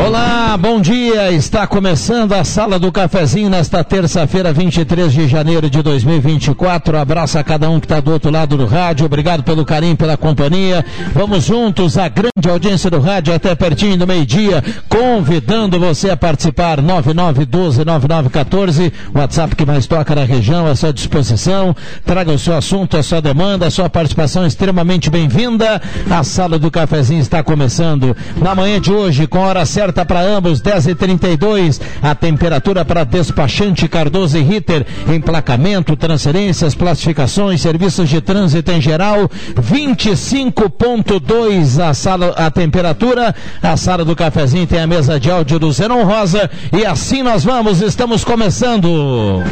Olá, bom dia. Está começando a Sala do Cafezinho nesta terça-feira, 23 de janeiro de 2024. Abraço a cada um que está do outro lado do rádio. Obrigado pelo carinho, pela companhia. Vamos juntos, a grande audiência do rádio até pertinho do meio-dia, convidando você a participar. 9912-9914, WhatsApp que mais toca na região, à sua disposição. Traga o seu assunto, a sua demanda, a sua participação extremamente bem-vinda. A Sala do Cafezinho está começando na manhã de hoje, com hora certa para ambos, 10 e 32 A temperatura para despachante Cardoso e Ritter, emplacamento, transferências, classificações, serviços de trânsito em geral, 25.2 a sala, a temperatura. A sala do cafezinho tem a mesa de áudio do Zenon Rosa e assim nós vamos, estamos começando.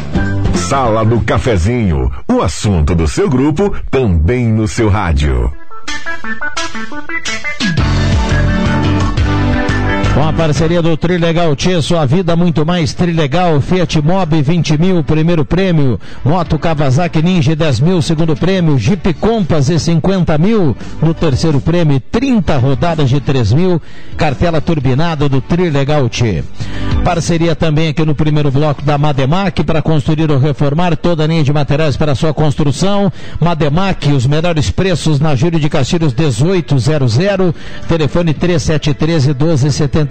Sala do Cafezinho, o assunto do seu grupo também no seu rádio. Com a parceria do Trilegal T, sua vida muito mais. Trilegal, Fiat Mobi 20 mil, primeiro prêmio, Moto Kawasaki Ninja 10 mil, segundo prêmio, Jeep Compass e 50 mil, no terceiro prêmio, 30 rodadas de 3 mil, cartela turbinada do Trilegal T. Parceria também aqui no primeiro bloco da Mademac para construir ou reformar toda a linha de materiais para sua construção. Mademac, os melhores preços na Júlio de Castilhos 1800, telefone 3713 1270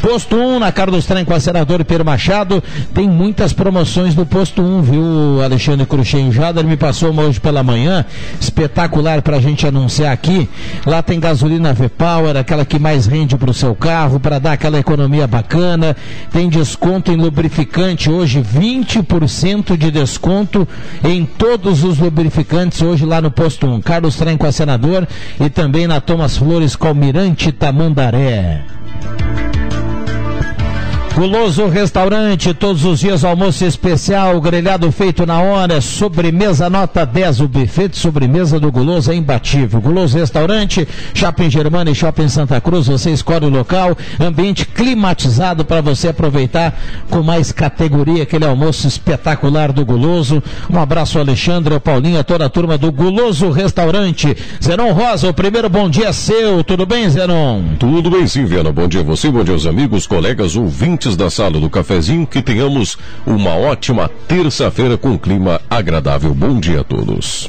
Posto 1 na Carlos Trem com a senador Pedro Machado. Tem muitas promoções no posto 1, viu, Alexandre Cruxem? Jader me passou uma hoje pela manhã, espetacular para a gente anunciar aqui. Lá tem gasolina V-Power, aquela que mais rende para o seu carro, para dar aquela economia bacana. Tem desconto em lubrificante hoje, 20% de desconto em todos os lubrificantes hoje lá no posto 1. Carlos Trem com a senador e também na Thomas Flores com Almirante Tamandaré. Guloso Restaurante, todos os dias almoço especial, grelhado feito na hora, sobremesa nota 10, o buffet de sobremesa do Guloso é imbatível. Guloso Restaurante, Shopping Germana e Shopping Santa Cruz, você escolhe o local, ambiente climatizado para você aproveitar com mais categoria aquele almoço espetacular do Guloso. Um abraço Alexandre, ao Paulinho, a toda a turma do Guloso Restaurante. Zenon Rosa, o primeiro bom dia seu, tudo bem, Zenon? Tudo bem sim, Viana, bom dia a você, bom dia aos amigos, colegas, ouvintes da sala do cafezinho, que tenhamos uma ótima terça-feira com clima agradável. Bom dia a todos.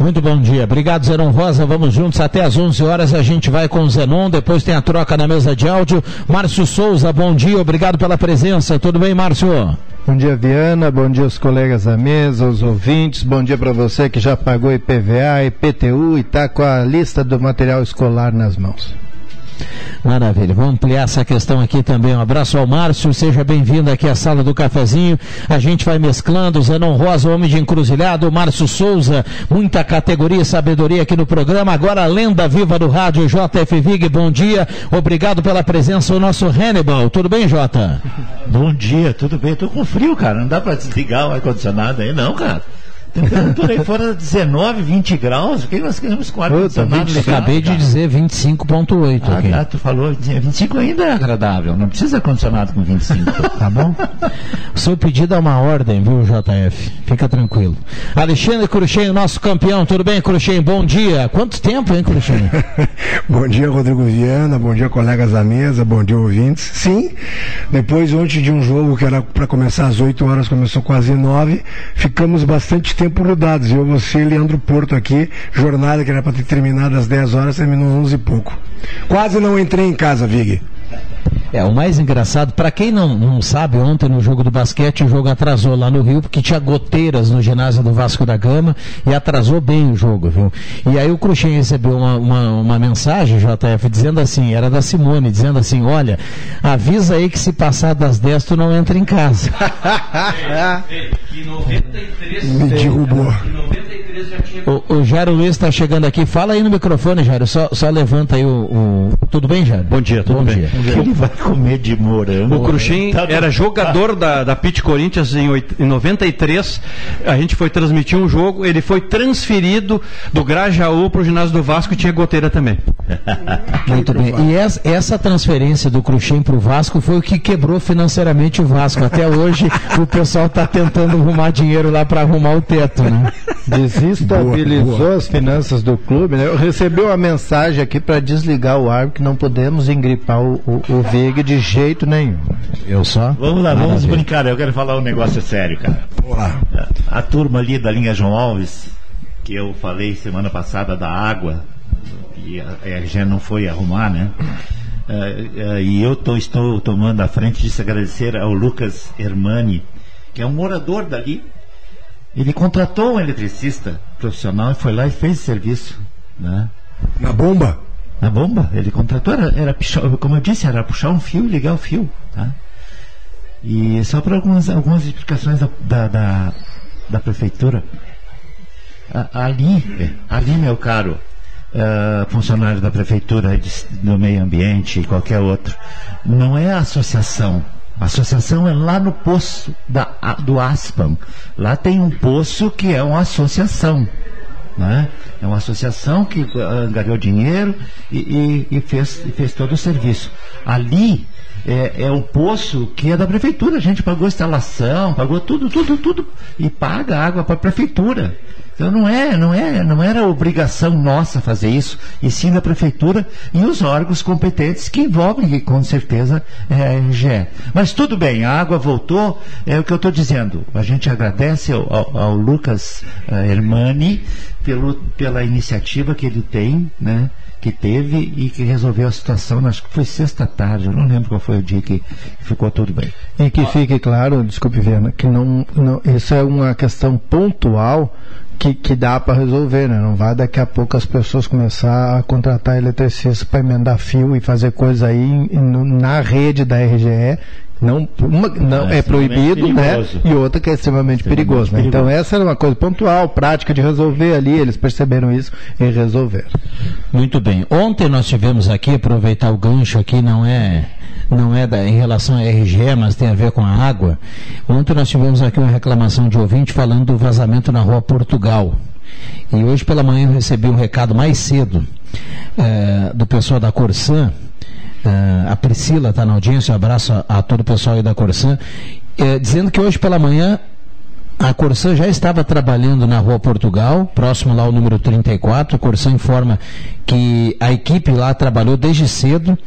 Muito bom dia. Obrigado, Zenon Rosa. Vamos juntos até às 11 horas. A gente vai com o Zenon. Depois tem a troca na mesa de áudio. Márcio Souza, bom dia. Obrigado pela presença. Tudo bem, Márcio? Bom dia, Viana. Bom dia aos colegas da mesa, aos ouvintes. Bom dia para você que já pagou IPVA, IPTU e está com a lista do material escolar nas mãos. Maravilha. Vamos ampliar essa questão aqui também. Um abraço ao Márcio. Seja bem-vindo aqui à sala do cafezinho. A gente vai mesclando. Zenon Rosa, homem de encruzilhado. Márcio Souza, muita categoria e sabedoria aqui no programa. Agora a lenda viva do rádio, JF Vig. Bom dia. Obrigado pela presença, o nosso Hannibal. Tudo bem, Jota? Bom dia, tudo bem. Tô com frio, cara. Não dá para desligar o ar-condicionado aí, não, cara. Temperatura aí fora 19, 20 graus. O que nós queremos com ar-condicionado ligado? Acabei de dizer 25,8 ah, aqui. Ah, tu falou 25 ainda é agradável. Não precisa ar-condicionado com 25, tá bom? O seu pedido é uma ordem, viu, JF? Fica tranquilo. Alexandre Cruxem, nosso campeão. Tudo bem, Cruxem? Bom dia. Quanto tempo, hein, Cruxem? bom dia, Rodrigo Viana. Bom dia, colegas da mesa. Bom dia, ouvintes. Sim, depois ontem de um jogo que era para começar às 8 horas, começou quase 9, ficamos bastante tempo grudados. Eu, você, Leandro Porto aqui, jornada que era para ter terminado às 10 horas, terminou 11 e pouco. Quase não entrei em casa, Vig. É, o mais engraçado, para quem não, não sabe, ontem no jogo do basquete o jogo atrasou lá no Rio, porque tinha goteiras no ginásio do Vasco da Gama e atrasou bem o jogo, viu? E aí o Cruxem recebeu uma, uma, uma, mensagem, JF, dizendo assim, era da Simone, dizendo assim, olha, avisa aí que se passar das 10 tu não entra em casa. Me derrubou. O, o Jairo Luiz está chegando aqui, fala aí no microfone, Jairo, só, só levanta aí o, o... Tudo bem, Jairo? Bom dia, tudo Bom bem. Dia. Ele vai comer de morango. O Cruxem Tá- era jogador da, da Pit Corinthians em, em 93. A gente foi transmitir um jogo. Ele foi transferido do Grajaú para o ginásio do Vasco e tinha goteira também. Muito bem. E essa, essa transferência do Cruxem para o Vasco foi o que quebrou financeiramente o Vasco. Até hoje o pessoal está tentando arrumar dinheiro lá para arrumar o teto, né? Desestabilizou boa, boa. as finanças do clube, né? Eu recebi uma mensagem aqui para desligar o árbitro que não podemos engripar o, o, o Vig de jeito nenhum. Eu só? Vamos lá, vamos brincar. Eu quero falar um negócio sério, cara. Olá. A turma ali da linha João Alves, que eu falei semana passada da água, e a RG não foi arrumar, né? Uh, uh, e eu tô, estou tomando a frente de se agradecer ao Lucas Hermani, que é um morador dali. Ele contratou um eletricista profissional e foi lá e fez o serviço. Né? Na bomba? Na bomba. Ele contratou, era, era como eu disse, era puxar um fio e ligar o fio. Tá? E só para algumas, algumas explicações da, da, da, da prefeitura. Ali, ali, meu caro, uh, funcionário da prefeitura, de, do meio ambiente e qualquer outro, não é a associação. A associação é lá no poço da, do ASPAM. Lá tem um poço que é uma associação. Né? É uma associação que uh, angariou dinheiro e, e, e, fez, e fez todo o serviço. Ali é, é um poço que é da prefeitura. A gente pagou instalação, pagou tudo, tudo, tudo. E paga água para a prefeitura. Então não é, não é, não era obrigação nossa fazer isso, e sim da prefeitura e os órgãos competentes que envolvem, com certeza, é, a RGE. Mas tudo bem, a água voltou, é o que eu estou dizendo. A gente agradece ao, ao, ao Lucas uh, Hermani pelo, pela iniciativa que ele tem, né? que teve e que resolveu a situação, acho que foi sexta tarde, eu não lembro qual foi o dia que ficou tudo bem. E que fique claro, desculpe, Viana, que não, não, isso é uma questão pontual que, que dá para resolver, né? Não vai daqui a pouco as pessoas começar a contratar eletricistas para emendar fio e fazer coisa aí na rede da RGE não, uma, não é, é proibido, né? perigoso. né? E outra que é extremamente, extremamente perigoso. Né? Então essa era uma coisa pontual, prática de resolver ali. Eles perceberam isso e resolveram. Muito bem. Ontem nós tivemos aqui aproveitar o gancho aqui não é não é da, em relação à RGE, mas tem a ver com a água. Ontem nós tivemos aqui uma reclamação de ouvinte falando do vazamento na rua Portugal. E hoje pela manhã eu recebi um recado mais cedo é, do pessoal da Corsan, a Priscila está na audiência, um abraço a, a, todo o pessoal aí da Corsan, é, dizendo que hoje pela manhã a Corsan já estava trabalhando na Rua Portugal, próximo lá ao número 34. A Corsan informa que a equipe lá trabalhou desde cedo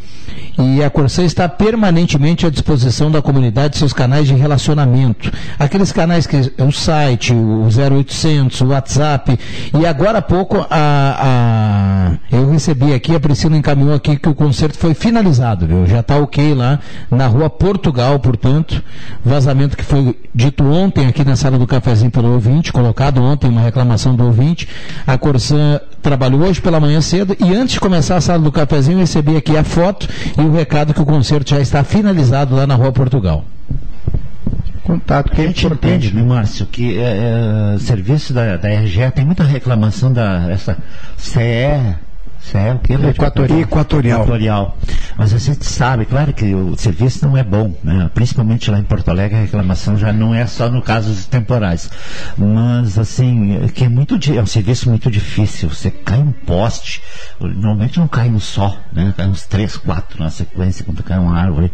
e a Corsan está permanentemente à disposição da comunidade seus canais de relacionamento. Aqueles canais que é o site, o 0800, o WhatsApp. E agora há pouco a, a, eu recebi aqui, a Priscila encaminhou aqui que o concerto foi finalizado, viu? Já está ok lá na Rua Portugal, portanto. Vazamento que foi dito ontem aqui na sala do cafezinho pelo ouvinte, colocado ontem uma reclamação do ouvinte. A Corsan trabalhou hoje pela manhã cedo e antes de começar a sala do cafezinho recebi aqui a foto e o recado que o concerto já está finalizado lá na Rua Portugal. Contato que a gente entende, né, Márcio, que é, é, serviço da, da RGE tem muita reclamação da essa CE é o que? Equatorial. Equatorial. Equatorial. Mas a gente sabe, claro que o serviço não é bom, né? principalmente lá em Porto Alegre, a reclamação já não é só no caso dos temporais. Mas, assim, é que é, muito, é um serviço muito difícil. Você cai um poste, normalmente não cai um só, né? cai uns três, quatro na sequência quando cai uma árvore.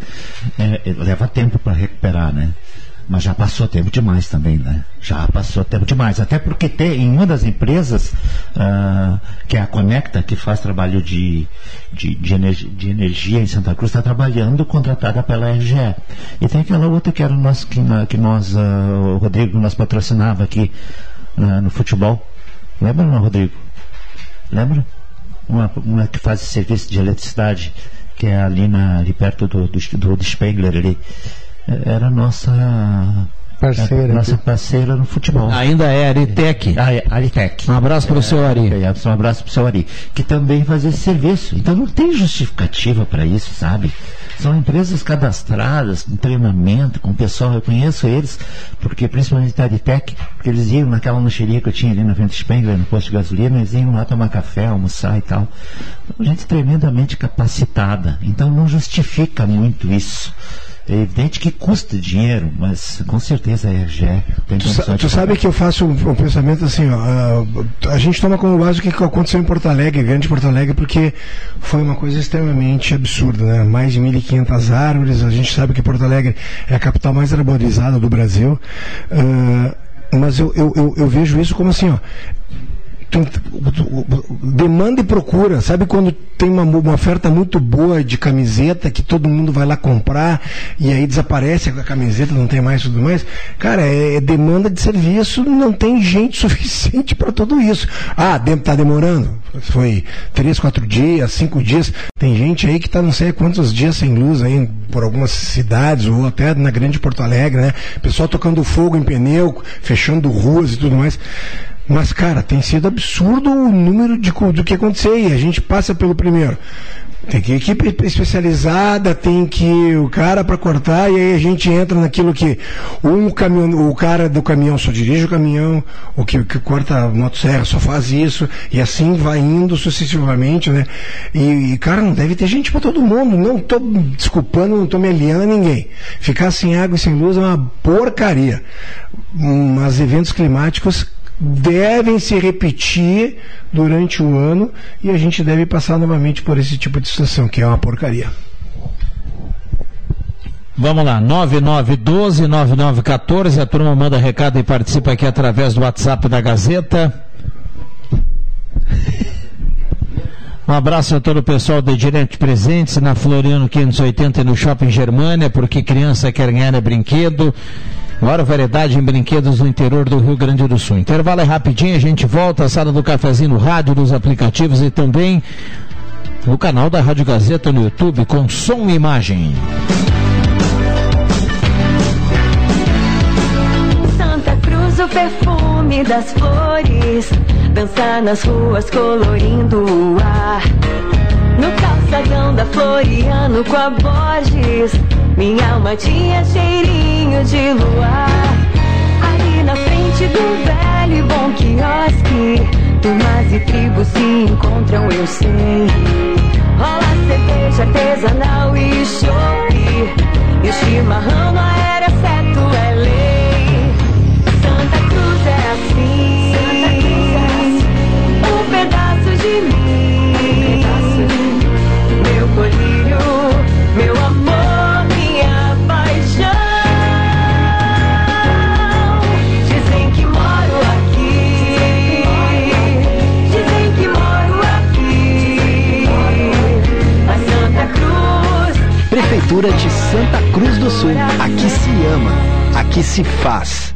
É, é leva tempo para recuperar, né? Mas já passou tempo demais também, né? Já passou tempo demais. Até porque tem em uma das empresas, uh, que é a Conecta, que faz trabalho de, de, de, energia, de energia em Santa Cruz, está trabalhando contratada pela RGE. E tem aquela outra que era nós, que, que nós, uh, o Rodrigo nos patrocinava aqui uh, no futebol. Lembra, não, Rodrigo? Lembra? Uma, uma que faz serviço de eletricidade, que é ali, na, ali perto do, do, do Spengler ali era nossa parceira, nossa parceira no futebol. Ainda é Aritec. Ah, Aritec. Um abraço para o seu Ari. É, um abraço para o seu Ari, que também faz esse serviço. Então não tem justificativa para isso, sabe? São empresas cadastradas, com treinamento, com pessoal, eu conheço eles, porque principalmente a Aritec, porque eles iam naquela lancheria que eu tinha ali na Vento Spengler, no posto de gasolina, eles iam lá tomar café, almoçar e tal. Então, gente tremendamente capacitada. Então não justifica muito isso É evidente que custa dinheiro, mas com certeza a RGE tem Tu, sa- tu sabe que eu faço um, um pensamento assim, ó, ah, a gente toma como base o que aconteceu em Porto Alegre, grande Porto Alegre, porque foi uma coisa extremamente absurda, né? Mais de 1.500 árvores, a gente sabe que Porto Alegre é a capital mais arborizada do Brasil, ah, mas eu, eu, eu, eu vejo isso como assim, ó, tu- demanda e procura. Sabe quando tem uma, uma oferta muito boa de camiseta que todo mundo vai lá comprar e aí desaparece a camiseta, não tem mais tudo mais? Cara, é, é demanda de serviço, não tem gente suficiente para tudo isso. Ah, de, tá demorando. Foi três, quatro dias, cinco dias. Tem gente aí que tá não sei quantos dias sem luz aí por algumas cidades ou até na grande Porto Alegre, né? Pessoal tocando fogo em pneu, fechando ruas e tudo mais. Mas, cara, tem sido absurdo o número de, do que acontecer e a gente passa pelo primeiro. Tem que equipe especializada, tem que o cara para cortar e aí a gente entra naquilo que um caminhão, o cara do caminhão só dirige o caminhão, o que, que corta a motosserra só faz isso e assim vai indo sucessivamente, né? E, e, cara, não deve ter gente para todo mundo. Não tô desculpando, não tô me aliando a ninguém. Ficar sem água e sem luz é uma porcaria. Mas eventos climáticos devem se repetir durante o ano e a gente deve passar novamente por esse tipo de situação, que é uma porcaria. Vamos lá, 9912-9914, a turma manda recado e participa aqui através do WhatsApp da Gazeta. Um abraço a todo o pessoal do Direto Presentes na Floriano 580 e no Shopping Germânia, porque criança quer ganhar é brinquedo. Maior variedade em brinquedos no interior do Rio Grande do Sul. Intervalo é rapidinho, a gente volta à sala do cafezinho no rádio, nos aplicativos e também no canal da Rádio Gazeta no YouTube com som e imagem. Santa Cruz, o perfume das flores. Dançar nas ruas colorindo o ar. Calçadão da Floriano com a Borges. Minha alma tinha cheirinho de luar. Ali na frente do velho e bom quiosque. Turmas e tribos se encontram, eu sei. Rola cerveja artesanal e chope. E o chimarrão não era certo, é lei. Prefeitura de Santa Cruz do Sul. Aqui se ama, aqui se faz.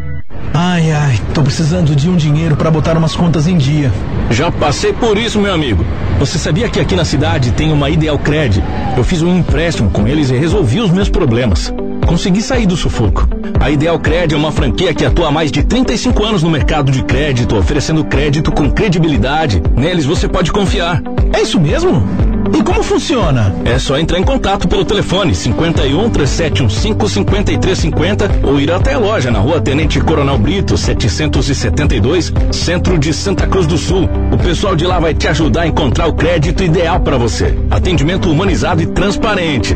Ai, ai, tô precisando de um dinheiro para botar umas contas em dia. Já passei por isso, meu amigo. Você sabia que aqui na cidade tem uma Ideal Cred? Eu fiz um empréstimo com eles e resolvi os meus problemas. Consegui sair do sufoco. A Ideal Cred é uma franquia que atua há mais de 35 anos no mercado de crédito, oferecendo crédito com credibilidade. Neles você pode confiar. É isso mesmo? E como funciona? É só entrar em contato pelo telefone 51 3715 5350 ou ir até a loja na rua Tenente Coronel Brito, 772, centro de Santa Cruz do Sul. O pessoal de lá vai te ajudar a encontrar o crédito ideal para você. Atendimento humanizado e transparente.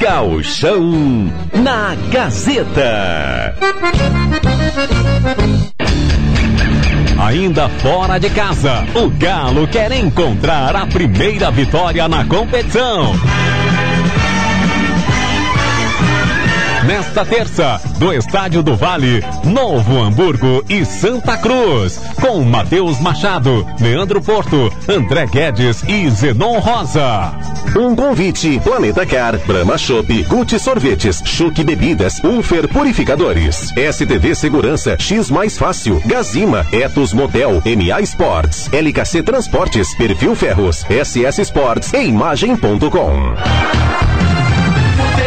Gauchão na Gazeta. Ainda fora de casa, o Galo quer encontrar a primeira vitória na competição. Nesta terça, do Estádio do Vale, Novo Hamburgo e Santa Cruz, com Matheus Machado, Leandro Porto, André Guedes e Zenon Rosa. Um convite, Planeta Car, Brahma Shop, Gucci Sorvetes, Chuque Bebidas, Unfer Purificadores, STV Segurança, X Mais Fácil, Gazima, Etos Motel, MA Sports, LKC Transportes, Perfil Ferros, SS Sports e Imagem.com.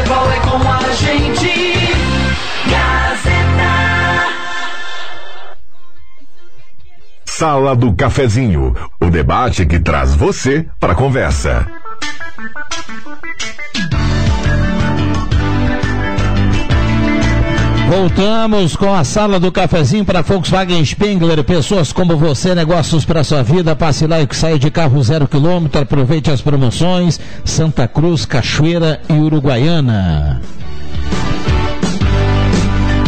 Futebol é com a gente. Gazeta. Sala do Cafezinho, o debate que traz você para a conversa. Voltamos com a sala do cafezinho para Volkswagen Spengler. Pessoas como você, negócios para sua vida. Passe lá e saia de carro zero quilômetro. Aproveite as promoções. Santa Cruz, Cachoeira e Uruguaiana.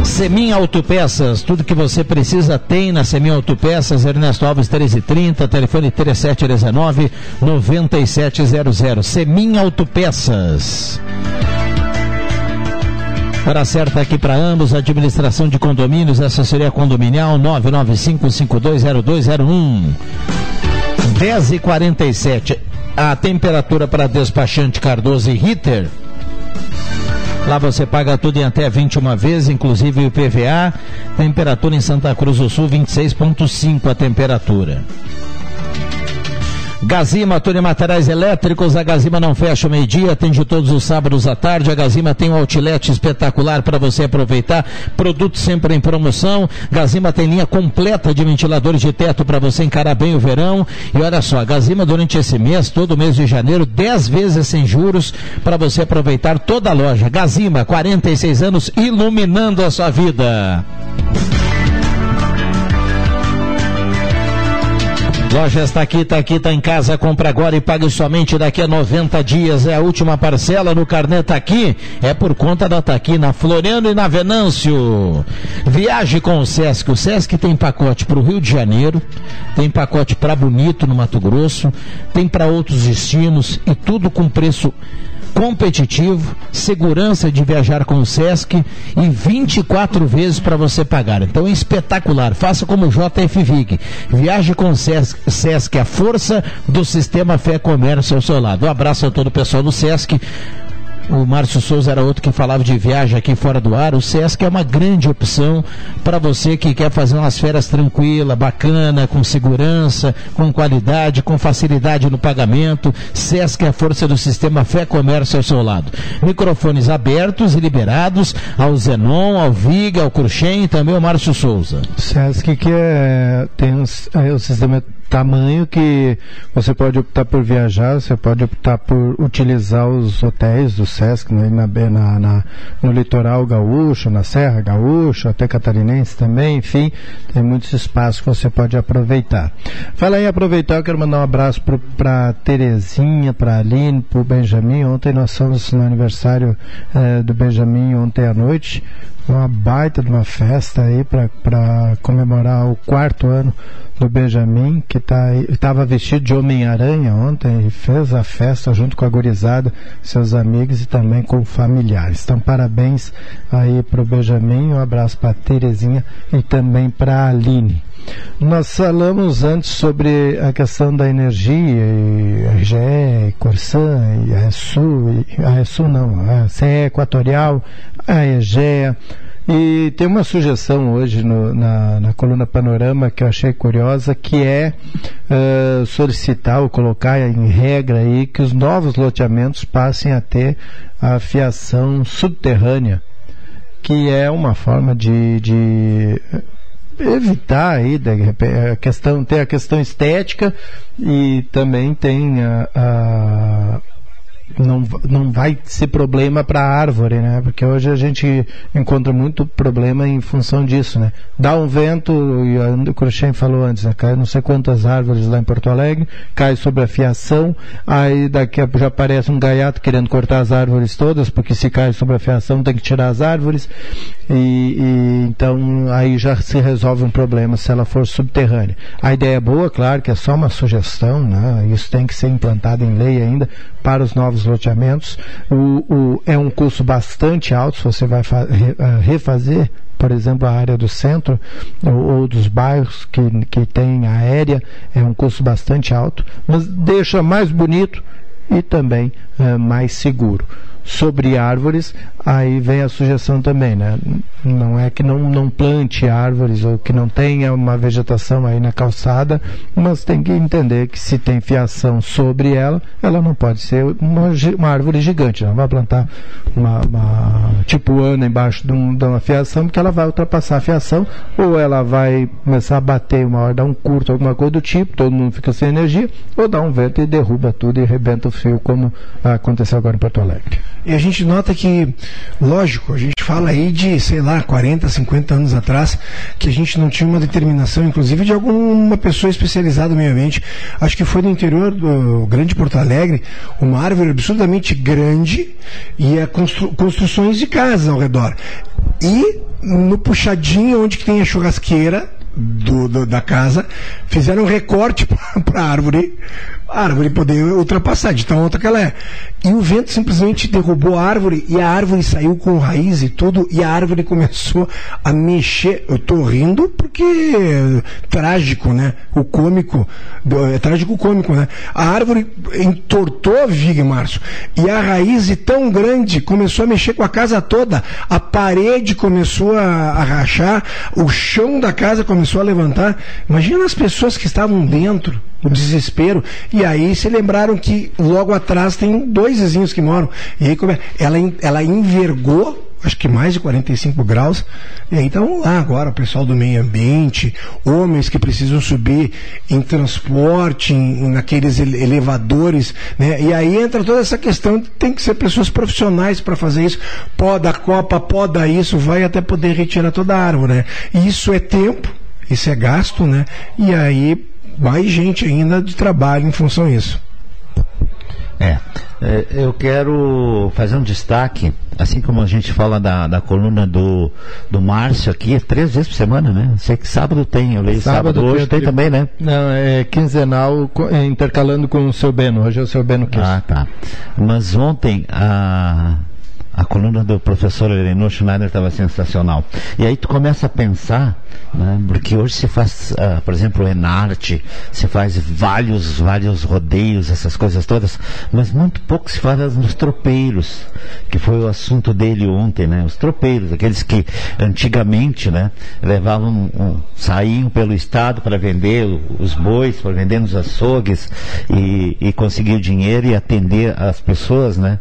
Semin Autopeças, tudo que você precisa tem na Semin Autopeças, Ernesto Alves 1330, telefone 3719 9700. Semin Autopeças. Hora certa aqui para ambos, administração de condomínios, assessoria condominial 995520201. 10 e 47 A temperatura para despachante Cardoso e Ritter. Lá você paga tudo em até 21 vezes, inclusive o PVA. Temperatura em Santa Cruz do Sul, 26,5 a temperatura. Gazima, Túnel Materiais Elétricos. A Gazima não fecha o meio-dia, atende todos os sábados à tarde. A Gazima tem um outlet espetacular para você aproveitar. Produtos sempre em promoção. Gazima tem linha completa de ventiladores de teto para você encarar bem o verão. E olha só, a Gazima durante esse mês, todo mês de janeiro, 10 vezes sem juros para você aproveitar toda a loja. Gazima, 46 anos, iluminando a sua vida. Loja está aqui, está aqui, está em casa, compra agora e pague somente daqui a 90 dias. É a última parcela no carnê tá aqui. É por conta da tá aqui na Floriano e na Venâncio. Viaje com o Sesc. O Sesc tem pacote para o Rio de Janeiro, tem pacote para Bonito no Mato Grosso, tem para outros destinos e tudo com preço competitivo, segurança de viajar com o Sesc e 24 vezes para você pagar. Então é espetacular. Faça como o JF Vig. Viaje com o Sesc, Sesc, a força do sistema Fé Comércio ao seu lado. Um abraço a todo o pessoal do Sesc. O Márcio Souza era outro que falava de viagem aqui fora do ar. O Sesc é uma grande opção para você que quer fazer umas férias tranquila, bacana, com segurança, com qualidade, com facilidade no pagamento. Sesc é a força do sistema Fé Comércio ao seu lado. Microfones abertos e liberados ao Zenon, ao Viga, ao Cruxem e também ao Márcio Souza. Sesc que é, tem um, é, o sistema tamanho que você pode optar por viajar, você pode optar por utilizar os hotéis do Sesc na, na, na, no litoral gaúcho, na Serra Gaúcha, até catarinense também, enfim, tem muitos espaços que você pode aproveitar. Fala em aproveitar, eu quero mandar um abraço para Terezinha, para Aline, para o Benjamin. Ontem nós fomos no aniversário eh, do Benjamin ontem à noite uma baita de uma festa aí para comemorar o quarto ano do Benjamin, que tá, estava vestido de Homem-Aranha ontem e fez a festa junto com a gurizada, seus amigos e também com familiares. Então, parabéns aí para o Benjamin, um abraço para a Terezinha e também para a Aline. Nós falamos antes sobre a questão da energia, e a RGE, Corsan, e a ESU, a ESU não, a CE Equatorial, a EGEA, e. Tem uma sugestão hoje no, na, na, coluna Panorama que eu achei curiosa, que é uh, solicitar ou colocar em regra aí que os novos loteamentos passem a ter a fiação subterrânea, que é uma forma de, de evitar aí a questão, tem a questão estética e também tem a, a não, não vai ser problema para a árvore, né? Porque hoje a gente encontra muito problema em função disso, né? Dá um vento, e o Cruxem falou antes, né? cai não sei quantas árvores lá em Porto Alegre, cai sobre a fiação, aí daqui a, já aparece um gaiato querendo cortar as árvores todas, porque se cai sobre a fiação tem que tirar as árvores, e, e então aí já se resolve um problema se ela for subterrânea. A ideia é boa, claro que é só uma sugestão, né? Isso tem que ser implantado em lei ainda para os novos loteamentos loteamentos. O, o, é um custo bastante alto se você vai re, uh, refazer por exemplo, a área do centro ou, ou, dos bairros que, que tem aérea, é um custo bastante alto, mas deixa mais bonito e também uh, mais seguro sobre árvores, aí vem a sugestão também, né? Não é que não, não plante árvores ou que não tenha uma vegetação aí na calçada, mas tem que entender que se tem fiação sobre ela, ela não pode ser uma, uma árvore gigante, não vai plantar uma, uma tipo ana embaixo de, um, de, uma fiação, porque ela vai ultrapassar a fiação, ou ela vai começar a bater uma hora, dar um curto, alguma coisa do tipo, todo mundo fica sem energia, ou dá um vento e derruba tudo e rebenta o fio, como aconteceu agora em Porto Alegre. E a gente nota que, lógico, a gente fala aí de, sei lá, 40, 50 anos atrás, que a gente não tinha uma determinação, inclusive, de alguma pessoa especializada no meio ambiente. Acho que foi no interior do Grande Porto Alegre, uma árvore absurdamente grande e a constru construções de casa ao redor. E no puxadinho onde tem a churrasqueira, do, do, da casa, fizeram um recorte para a árvore, árvore poder ultrapassar de tão alta que ela é. E o vento simplesmente derrubou a árvore e a árvore saiu com raiz e tudo, e a árvore começou a mexer. Eu tô rindo porque é trágico, né? O cômico, é trágico cômico, né? A árvore entortou a viga, Márcio, e a raiz tão grande começou a mexer com a casa toda. A parede começou a, a rachar, o chão da casa começou a levantar. Imagina as pessoas que estavam dentro o desespero. E aí se lembraram que logo atrás tem dois vizinhos que moram. E aí ela, ela envergou acho que mais de 45 graus. E aí então lá agora o pessoal do meio ambiente, homens que precisam subir em transporte, em, naqueles elevadores, né? E aí entra toda essa questão, tem que ser pessoas profissionais para fazer isso. Poda a copa, poda isso, vai até poder retirar toda a árvore, né? E isso é tempo, isso é gasto, né? E aí mais gente ainda de trabalho em função disso. É, é, eu quero fazer um destaque, assim como a gente fala da, da coluna do, do Márcio aqui, é três vezes por semana, né? Sei que sábado tem, eu leio sábado, sábado hoje tem, tem também, né? Não, é quinzenal, é, intercalando com o seu Beno, hoje é o seu Beno Kiss. Ah, tá. Mas ontem, a a coluna do professor Elenor Schneider estava sensacional. E aí tu começa a pensar, né, porque hoje se faz, uh, por exemplo, Enarte, se faz vários, vários rodeios, essas coisas todas, mas muito pouco se fala nos tropeiros, que foi o assunto dele ontem, né? Os tropeiros, aqueles que antigamente, né, levavam, um, saíam pelo estado para vender os bois, para vender nos açougues e, e conseguir o dinheiro e atender as pessoas, né?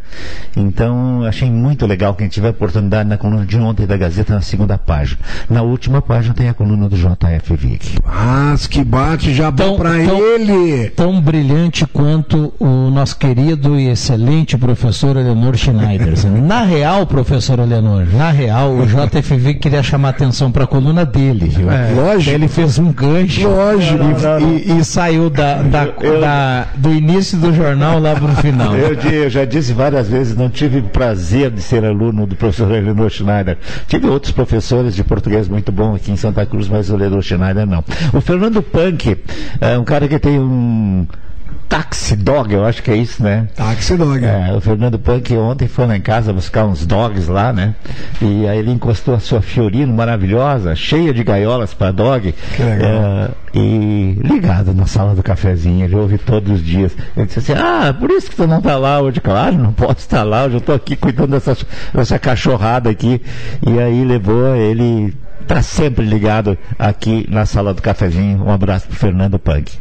Então, achei muito legal. Quem tiver oportunidade na coluna de ontem da Gazeta, na segunda página. Na última página tem a coluna do JF Vick. Mas que bate já bom para ele! Tão brilhante quanto o nosso querido e excelente professor Eleanor Schneider. na real, professor Eleanor, na real, o JF Vick queria chamar atenção para a coluna dele. Viu? É, lógico. Ele fez um gancho. Lógico. E, não, não. e, e saiu da, da, eu, da, do início do jornal lá para o final. Eu, eu já disse várias vezes, não tive prazer de ser aluno do professor Eleanor Schneider. Tive outros professores de português muito bons aqui em Santa Cruz, mas o Eleanor Schneider não. O Fernando Punk é um cara que tem um Taxi Dog, eu acho que é isso, né? Taxi Dog. É, o Fernando Punk ontem foi lá em casa buscar uns dogs lá, né? E aí ele encostou a sua Fiorino maravilhosa, cheia de gaiolas para dog. Que legal. É, e ligado na sala do cafezinho, ele ouve todos os dias. Ele disse assim: Ah, por isso que tu não tá lá hoje. Claro, não posso estar lá, hoje eu tô aqui cuidando dessa, dessa cachorrada aqui. E aí levou ele está sempre ligado aqui na sala do cafezinho. Um abraço para Fernando Punk.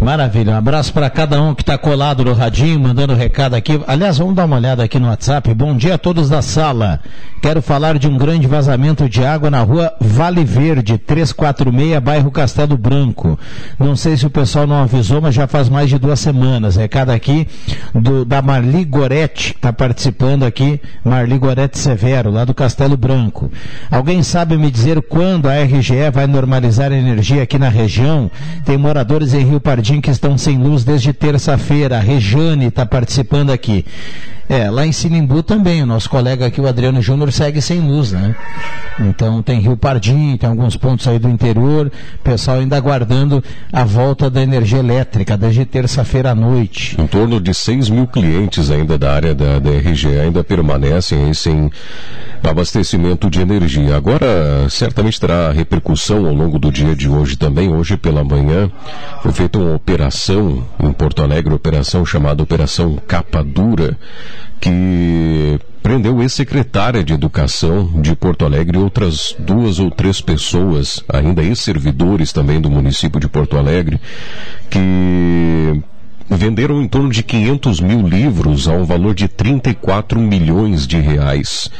Maravilha, um abraço para cada um que está colado no radinho, mandando recado aqui. Aliás, vamos dar uma olhada aqui no WhatsApp. Bom dia a todos da sala. Quero falar de um grande vazamento de água na rua Vale Verde, 346, bairro Castelo Branco. Não sei se o pessoal não avisou, mas já faz mais de duas semanas. Recado aqui do, da Marli Goretti, que está participando aqui, Marli Goretti Severo, lá do Castelo Branco. Alguém sabe me dizer quando a RGE vai normalizar a energia aqui na região? Tem moradores em Rio Pardim que estão sem luz desde terça-feira. A Rejane está participando aqui. É, lá em Sinimbu também, o nosso colega aqui, o Adriano Júnior, segue sem luz, né? Então tem Rio Pardim, tem alguns pontos aí do interior, pessoal ainda aguardando a volta da energia elétrica, desde terça-feira à noite. Em torno de 6 mil clientes ainda da área da, da ainda permanecem sem abastecimento de energia. Agora, certamente terá repercussão ao longo do dia de hoje também. Hoje pela manhã foi feita uma operação em Porto Alegre, operação chamada Operação Capa Dura, que prendeu ex-secretária de Educação de Porto Alegre e outras duas ou três pessoas, ainda ex-servidores também do município de Porto Alegre, que venderam em torno de 500 mil livros a um valor de 34 milhões de reais.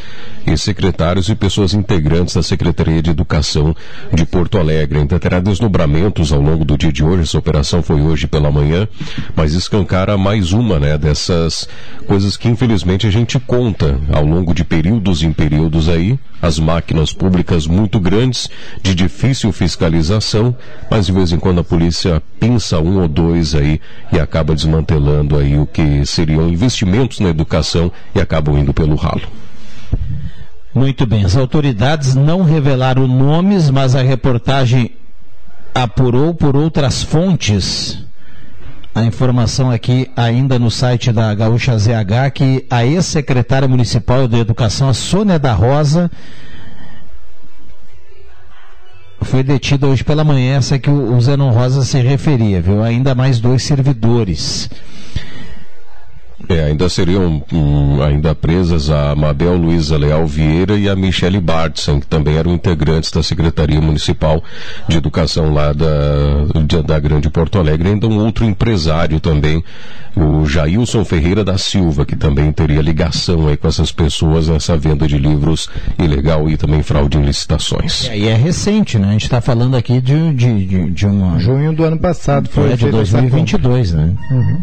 E secretários e pessoas integrantes da Secretaria de Educação de Porto Alegre. Ainda terá desdobramentos ao longo do dia de hoje. Essa operação foi hoje pela manhã, mas escancara mais uma, né, dessas coisas que infelizmente a gente conta ao longo de períodos em períodos aí. As máquinas públicas muito grandes, de difícil fiscalização, mas de vez em quando a polícia pinça um ou dois aí e acaba desmantelando aí o que seriam investimentos na educação e acabam indo pelo ralo. Muito bem, as autoridades não revelaram nomes, mas a reportagem apurou por outras fontes. A informação aqui, ainda no site da Gaúcha ZH, que a ex-secretária municipal de Educação, a Sônia da Rosa, foi detida hoje pela manhã, essa que o Zenon Rosa se referia, viu? Ainda mais dois servidores. É, ainda seriam hum, ainda presas a Mabel Luiza Leal Vieira e a Michele Bartson, que também eram integrantes da Secretaria Municipal de Educação lá da, da Grande Porto Alegre. Ainda um outro empresário também, o Jailson Ferreira da Silva, que também teria ligação aí com essas pessoas nessa venda de livros ilegal e também fraude em licitações. É, e é recente, né? A gente está falando aqui de, de, de, de uma... Junho do ano passado foi. É de 2022, né? Uhum.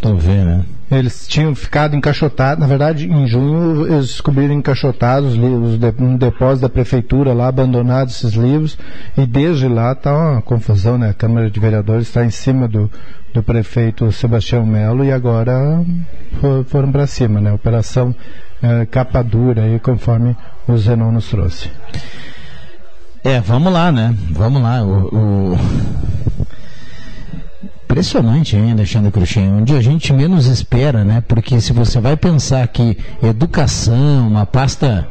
Tô vendo, né? Eles tinham ficado encaixotados, na verdade, em junho eles descobriram encaixotados os livros no depósito da prefeitura lá, abandonados esses livros, e desde lá está uma confusão, né? A Câmara de Vereadores está em cima do, do prefeito Sebastião Melo e agora for, foram para cima, né? Operação eh, capa dura, aí, conforme o Zenon nos trouxe. É, vamos lá, né? Vamos lá. o... o... Impressionante, hein, Alexandre Cruxem? Onde a gente menos espera, né? Porque se você vai pensar que educação, uma pasta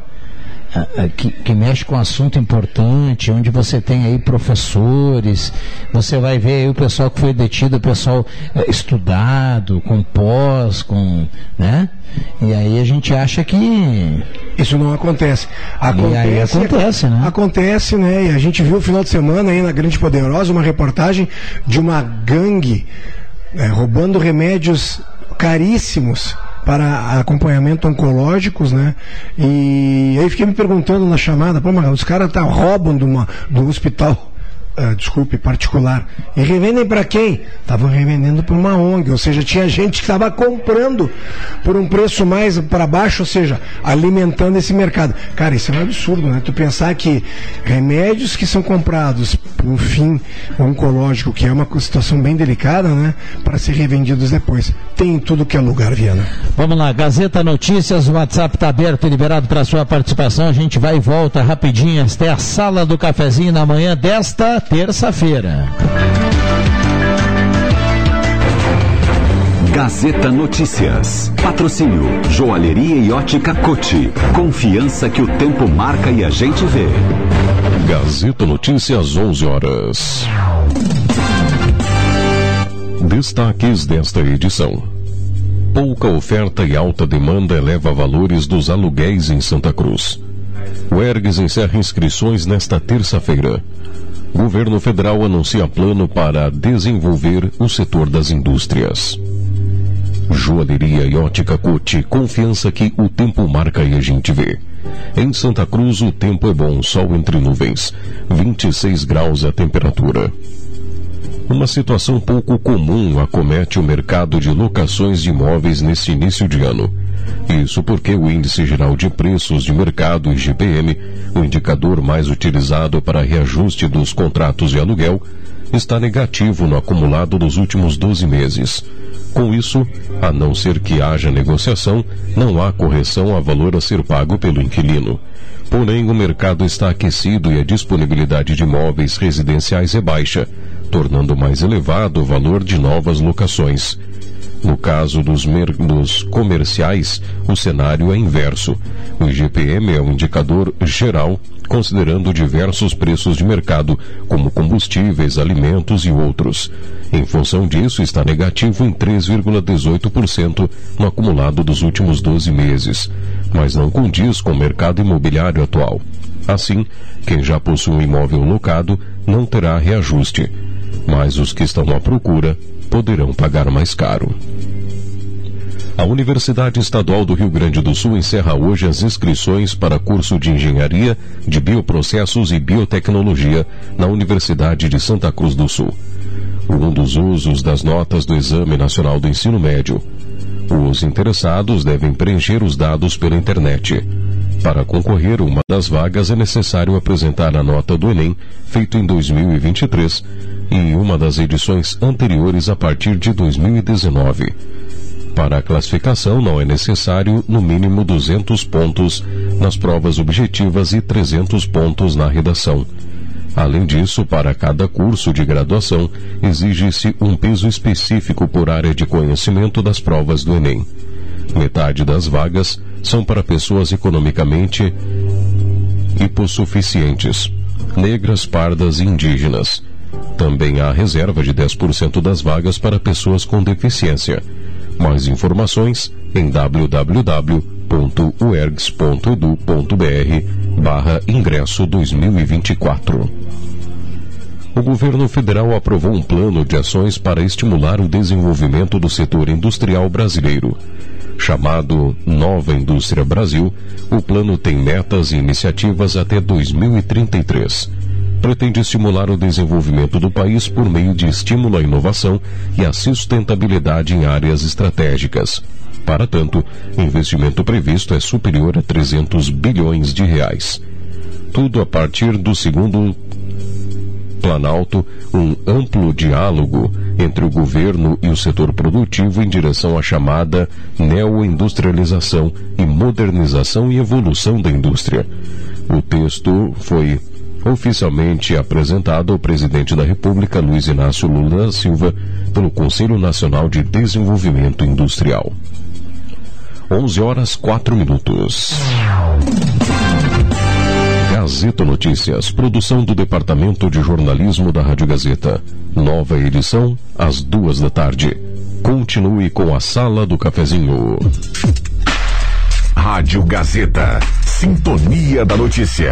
que, que, mexe com um assunto importante, onde você tem aí professores, você vai ver aí o pessoal que foi detido, o pessoal é, estudado, com pós, com, né? E aí a gente acha que isso não acontece. Acontece, e aí acontece, né? Acontece, né? E a gente viu no final de semana aí na Grande Poderosa uma reportagem de uma gangue é, roubando remédios caríssimos para acompanhamento oncológicos, né? E aí fiquei me perguntando na chamada, pô, mas os caras tá, roubam de uma, do hospital uh, desculpe, particular. E revendem para quem? Estavam revendendo para uma ONG, ou seja, tinha gente que estava comprando por um preço mais para baixo, ou seja, alimentando esse mercado. Cara, isso é um absurdo, né? Tu pensar que remédios que são comprados por um fim oncológico, que é uma situação bem delicada, né? Para ser revendidos depois. Tem em tudo que é lugar, Viana. Vamos lá, Gazeta Notícias, o WhatsApp está aberto e liberado para sua participação. A gente vai e volta rapidinho até a sala do cafezinho na manhã desta terça-feira. Gazeta Notícias. Patrocínio Joalheria e Ótica Cote. Confiança que o tempo marca e a gente vê. Gazeta Notícias, 11 horas. Destaques desta edição. Pouca oferta e alta demanda eleva valores dos aluguéis em Santa Cruz. O ERGS encerra inscrições nesta terça-feira. Governo federal anuncia plano para desenvolver o setor das indústrias. Joalheria e ótica Cote, confiança que o tempo marca e a gente vê. Em Santa Cruz o tempo é bom, sol entre nuvens, 26 graus a temperatura. Uma situação pouco comum acomete o mercado de locações de imóveis neste início de ano. Isso porque o Índice Geral de Preços de Mercado, IGPM, o indicador mais utilizado para reajuste dos contratos de aluguel, está negativo no acumulado dos últimos 12 meses. Com isso, a não ser que haja negociação, não há correção a valor a ser pago pelo inquilino. Porém, o mercado está aquecido e a disponibilidade de imóveis residenciais é baixa, tornando mais elevado o valor de novas locações. No caso dos, dos, comerciais, o cenário é inverso. O IGPM é um indicador geral, considerando diversos preços de mercado, como combustíveis, alimentos e outros. Em função disso, está negativo em 3,18% no acumulado dos últimos 12 meses, mas não condiz com o mercado imobiliário atual. Assim, quem já possui um imóvel locado não terá reajuste, mas os que estão à procura poderão pagar mais caro. A Universidade Estadual do Rio Grande do Sul encerra hoje as inscrições para curso de Engenharia de Bioprocessos e Biotecnologia na Universidade de Santa Cruz do Sul. Um dos usos das notas do Exame Nacional do Ensino Médio. Os interessados devem preencher os dados pela internet. Para concorrer a uma das vagas é necessário apresentar a nota do Enem, feito em 2023, e uma das edições anteriores a partir de 2019. Para a classificação não é necessário no mínimo 200 pontos nas provas objetivas e 300 pontos na redação. Além disso, para cada curso de graduação, exige-se um peso específico por área de conhecimento das provas do Enem. Metade das vagas são para pessoas economicamente hipossuficientes, negras, pardas e indígenas. Também há reserva de 10% das vagas para pessoas com deficiência. Mais informações em www.uergs.edu.br barra ingresso 2024. O governo federal aprovou um plano de ações para estimular o desenvolvimento do setor industrial brasileiro. Chamado Nova Indústria Brasil, o plano tem metas e iniciativas até 2033 pretende estimular o desenvolvimento do país por meio de estímulo à inovação e à sustentabilidade em áreas estratégicas. Para tanto, o investimento previsto é superior a 300 bilhões de reais. Tudo a partir do segundo Planalto um amplo diálogo entre o governo e o setor produtivo em direção à chamada neoindustrialização e modernização e evolução da indústria. O texto foi oficialmente apresentado ao presidente da República, Luiz Inácio Lula da Silva, pelo Conselho Nacional de Desenvolvimento Industrial. 11 horas 4 minutos. Gazeta Notícias, produção do Departamento de Jornalismo da Rádio Gazeta. Nova edição, às duas da tarde. Continue com a Sala do Cafezinho. Rádio Gazeta. Sintonia da Notícia.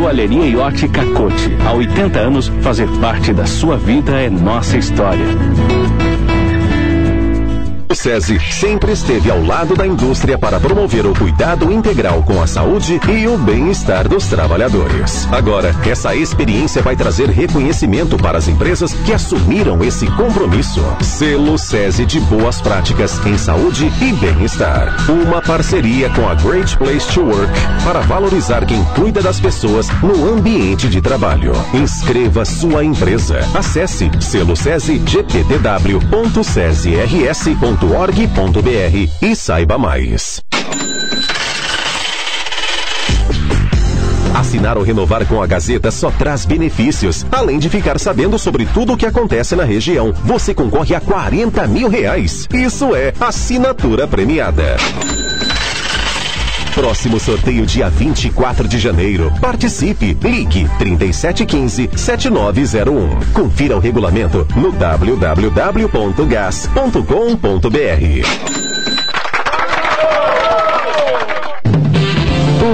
Joalheria e ótica cote. Há 80 anos, fazer parte da sua vida é nossa história. O SESI sempre esteve ao lado da indústria para promover o cuidado integral com a saúde e o bem-estar dos trabalhadores. Agora, essa experiência vai trazer reconhecimento para as empresas que assumiram esse compromisso. Selo SESI de boas práticas em saúde e bem-estar. Uma parceria com a Great Place to Work para valorizar quem cuida das pessoas no ambiente de trabalho. Inscreva sua empresa. Acesse selo SESI www.org.br e saiba mais. Assinar ou renovar com a Gazeta só traz benefícios. Além de ficar sabendo sobre tudo o que acontece na região, você concorre a 40 mil reais. Isso é assinatura premiada. Próximo sorteio dia 24 de janeiro. Participe. Ligue 3715-7901. Confira o regulamento no www.gas.com.br.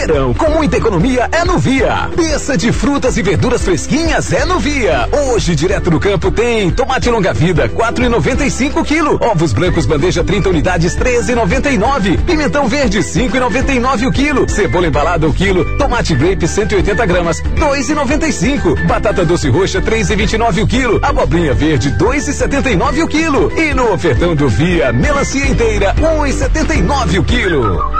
Verão com muita economia é no Via. Peça de frutas e verduras fresquinhas é no Via. Hoje, direto no campo, tem tomate longa vida, 4,95 kg. Ovos brancos bandeja 30 unidades, 13,99. Pimentão verde, 5,99 o quilo. Cebola embalada o quilo. Tomate grape, 180 gramas, 2,95. Batata doce roxa, 3,29 o quilo. Abobrinha verde, 2,79 o quilo. E no ofertão do Via, melancia inteira, 1,79 o quilo.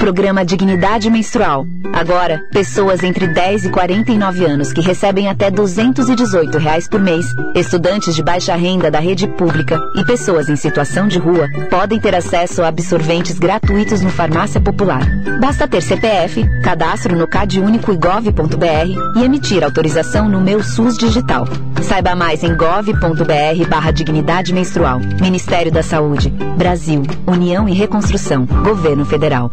Programa Dignidade Menstrual. Agora, pessoas entre 10 e 49 anos que recebem até 218 reais por mês, estudantes de baixa renda da rede pública e pessoas em situação de rua podem ter acesso a absorventes gratuitos no Farmácia Popular. Basta ter CPF, cadastro no CadÚnico e gov.br e emitir autorização no Meu SUS Digital. Saiba mais em gov.br barra dignidade menstrual. Ministério da Saúde. Brasil. União e Reconstrução. Governo Federal.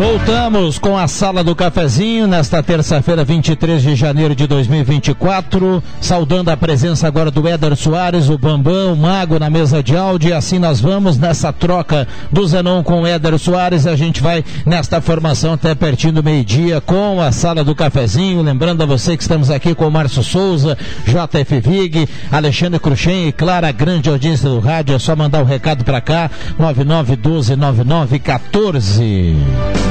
Voltamos com a sala do cafezinho nesta terça-feira, 23 de janeiro de 2024. Saudando a presença agora do Éder Soares, o Bambam, o Mago na mesa de áudio. E assim nós vamos nessa troca do Zenon com o Éder Soares. A gente vai nesta formação até pertinho do meio-dia com a sala do cafezinho. Lembrando a você que estamos aqui com o Márcio Souza, JF Vig, Alexandre Cruxem e Clara, grande audiência do rádio. É só mandar o um recado para cá: 9912 9914.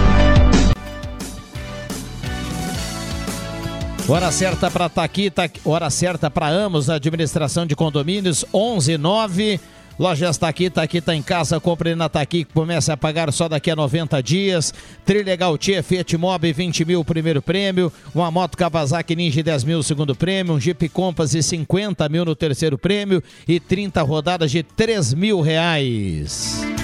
Hora certa para estar tá tá, hora certa para Amos, administração de condomínios, 119. Loja está aqui, está aqui, está em casa, compre na Taqui, que começa a pagar só daqui a 90 dias. Trilegal Tia, Fiat Mobi, 20 mil, primeiro prêmio. Uma moto Kawasaki Ninja, 10 mil, segundo prêmio. Um Jeep Compass de 50 mil no terceiro prêmio. E 30 rodadas de 3 mil reais.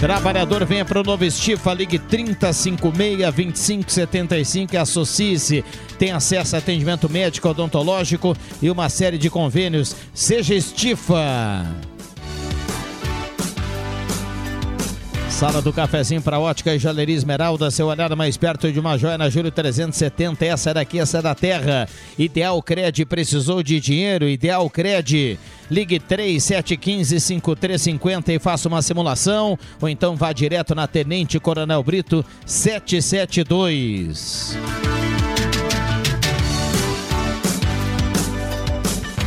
Trabalhador, venha para o Novo Estifa, ligue 3056-2575 e associe-se. Tem acesso a atendimento médico, odontológico e uma série de convênios. Seja Estifa. Sala do cafezinho para ótica e jaleria Esmeralda, seu olhar mais perto de uma joia na Júlio 370. Essa é daqui, essa é da terra. Ideal Cred precisou de dinheiro. Ideal Cred. Ligue 3715-5350 e faça uma simulação. Ou então vá direto na Tenente Coronel Brito 772.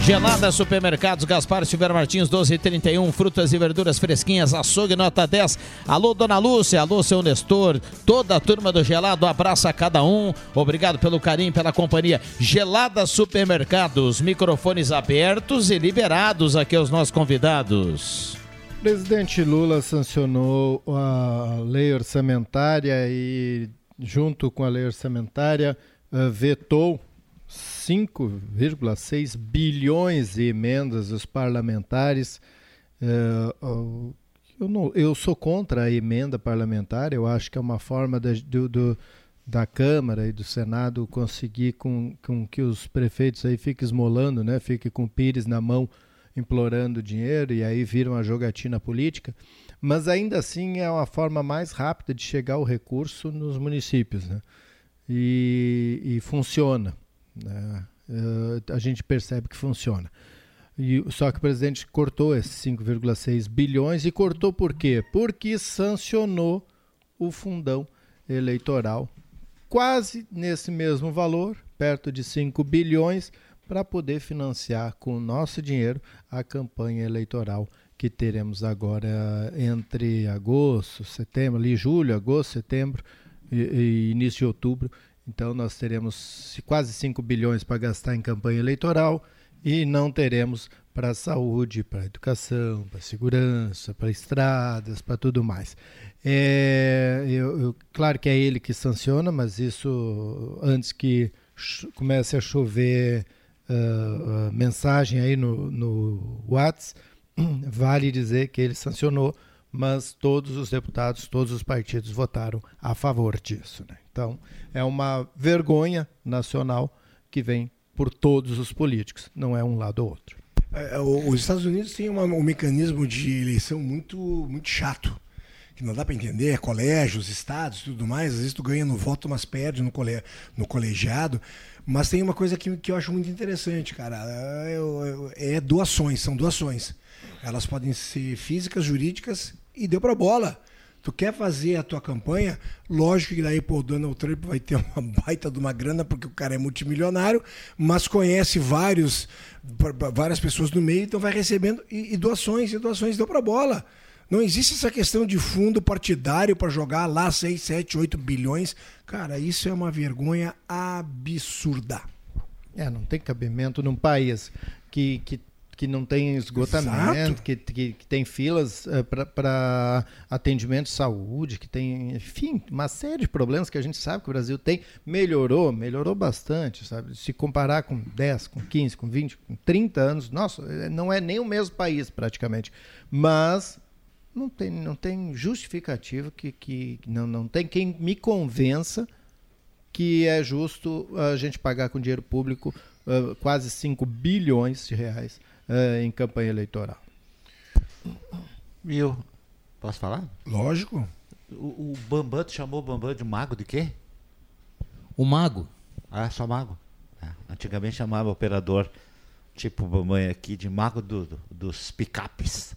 Gelada Supermercados, Gaspar Silveira Martins, 1231, frutas e verduras fresquinhas, açougue nota 10. Alô, Dona Lúcia, alô, seu Nestor, toda a turma do Gelado, abraça a cada um. Obrigado pelo carinho, pela companhia. Gelada Supermercados, microfones abertos e liberados aqui aos nossos convidados. Presidente Lula sancionou a lei orçamentária e, junto com a lei orçamentária, eh, vetou 5,6 bilhões de emendas dos parlamentares. Eh, eu, não, eu sou contra a emenda parlamentar, eu acho que é uma forma de, do, do, da Câmara e do Senado conseguir com, com que os prefeitos aí fiquem esmolando, né? fiquem com o pires na mão implorando dinheiro e aí vira uma jogatina política, mas ainda assim é uma forma mais rápida de chegar ao recurso nos municípios, né? E, e funciona, né? Uh, a gente percebe que funciona. E, só que o presidente cortou esses 5,6 bilhões e cortou por quê? Porque sancionou o fundão eleitoral quase nesse mesmo valor, perto de 5 bilhões, para poder financiar com o nosso dinheiro a campanha eleitoral que teremos agora entre agosto, setembro, ali julho, agosto, setembro e, e início de outubro. Então nós teremos quase 5 bilhões para gastar em campanha eleitoral e não teremos para a saúde, para a educação, para a segurança, para estradas, para tudo mais. É, eu, eu, claro que é ele que sanciona, mas isso antes que comece a chover uh, mensagem aí no, no WhatsApp, vale dizer que ele sancionou, mas todos os deputados, todos os partidos votaram a favor disso. Né? Então, é uma vergonha nacional que vem por todos os políticos, não é um lado ou outro. É, os Estados Unidos têm uma, um mecanismo de eleição muito, muito chato que não dá para entender, é colégios, estados tudo mais. Às vezes tu ganha no voto, mas perde no, cole, no colegiado. Mas tem uma coisa que, que eu acho muito interessante, cara. É, é doações, são doações. Elas podem ser físicas, jurídicas e deu para bola. Tu quer fazer a tua campanha, lógico que daí pô, o Donald Trump vai ter uma baita de uma grana, porque o cara é multimilionário, mas conhece vários, várias pessoas no meio, então vai recebendo e, e doações, e doações deu para bola. Não existe essa questão de fundo partidário para jogar lá 6, 7, 8 bilhões. Cara, isso é uma vergonha absurda. É, não tem cabimento num país que, que, que não tem esgotamento, que, que, que, tem filas uh, eh, para atendimento de saúde, que tem, enfim, uma série de problemas que a gente sabe que o Brasil tem. Melhorou, melhorou bastante, sabe? Se comparar com 10, com 15, com 20, com 30 anos, nossa, eh, não é nem o mesmo país praticamente. Mas não tem, não tem justificativo que, que não, não tem quem me convença que é justo a gente pagar com dinheiro público uh, quase 5 bilhões de reais uh, em campanha eleitoral. Viu? Posso falar? Lógico. O, o Bambam, tu chamou o Bambam de mago de quê? O mago. Ah, só mago. É. Antigamente chamava operador tipo o Bambam aqui de mago do, do, dos picapes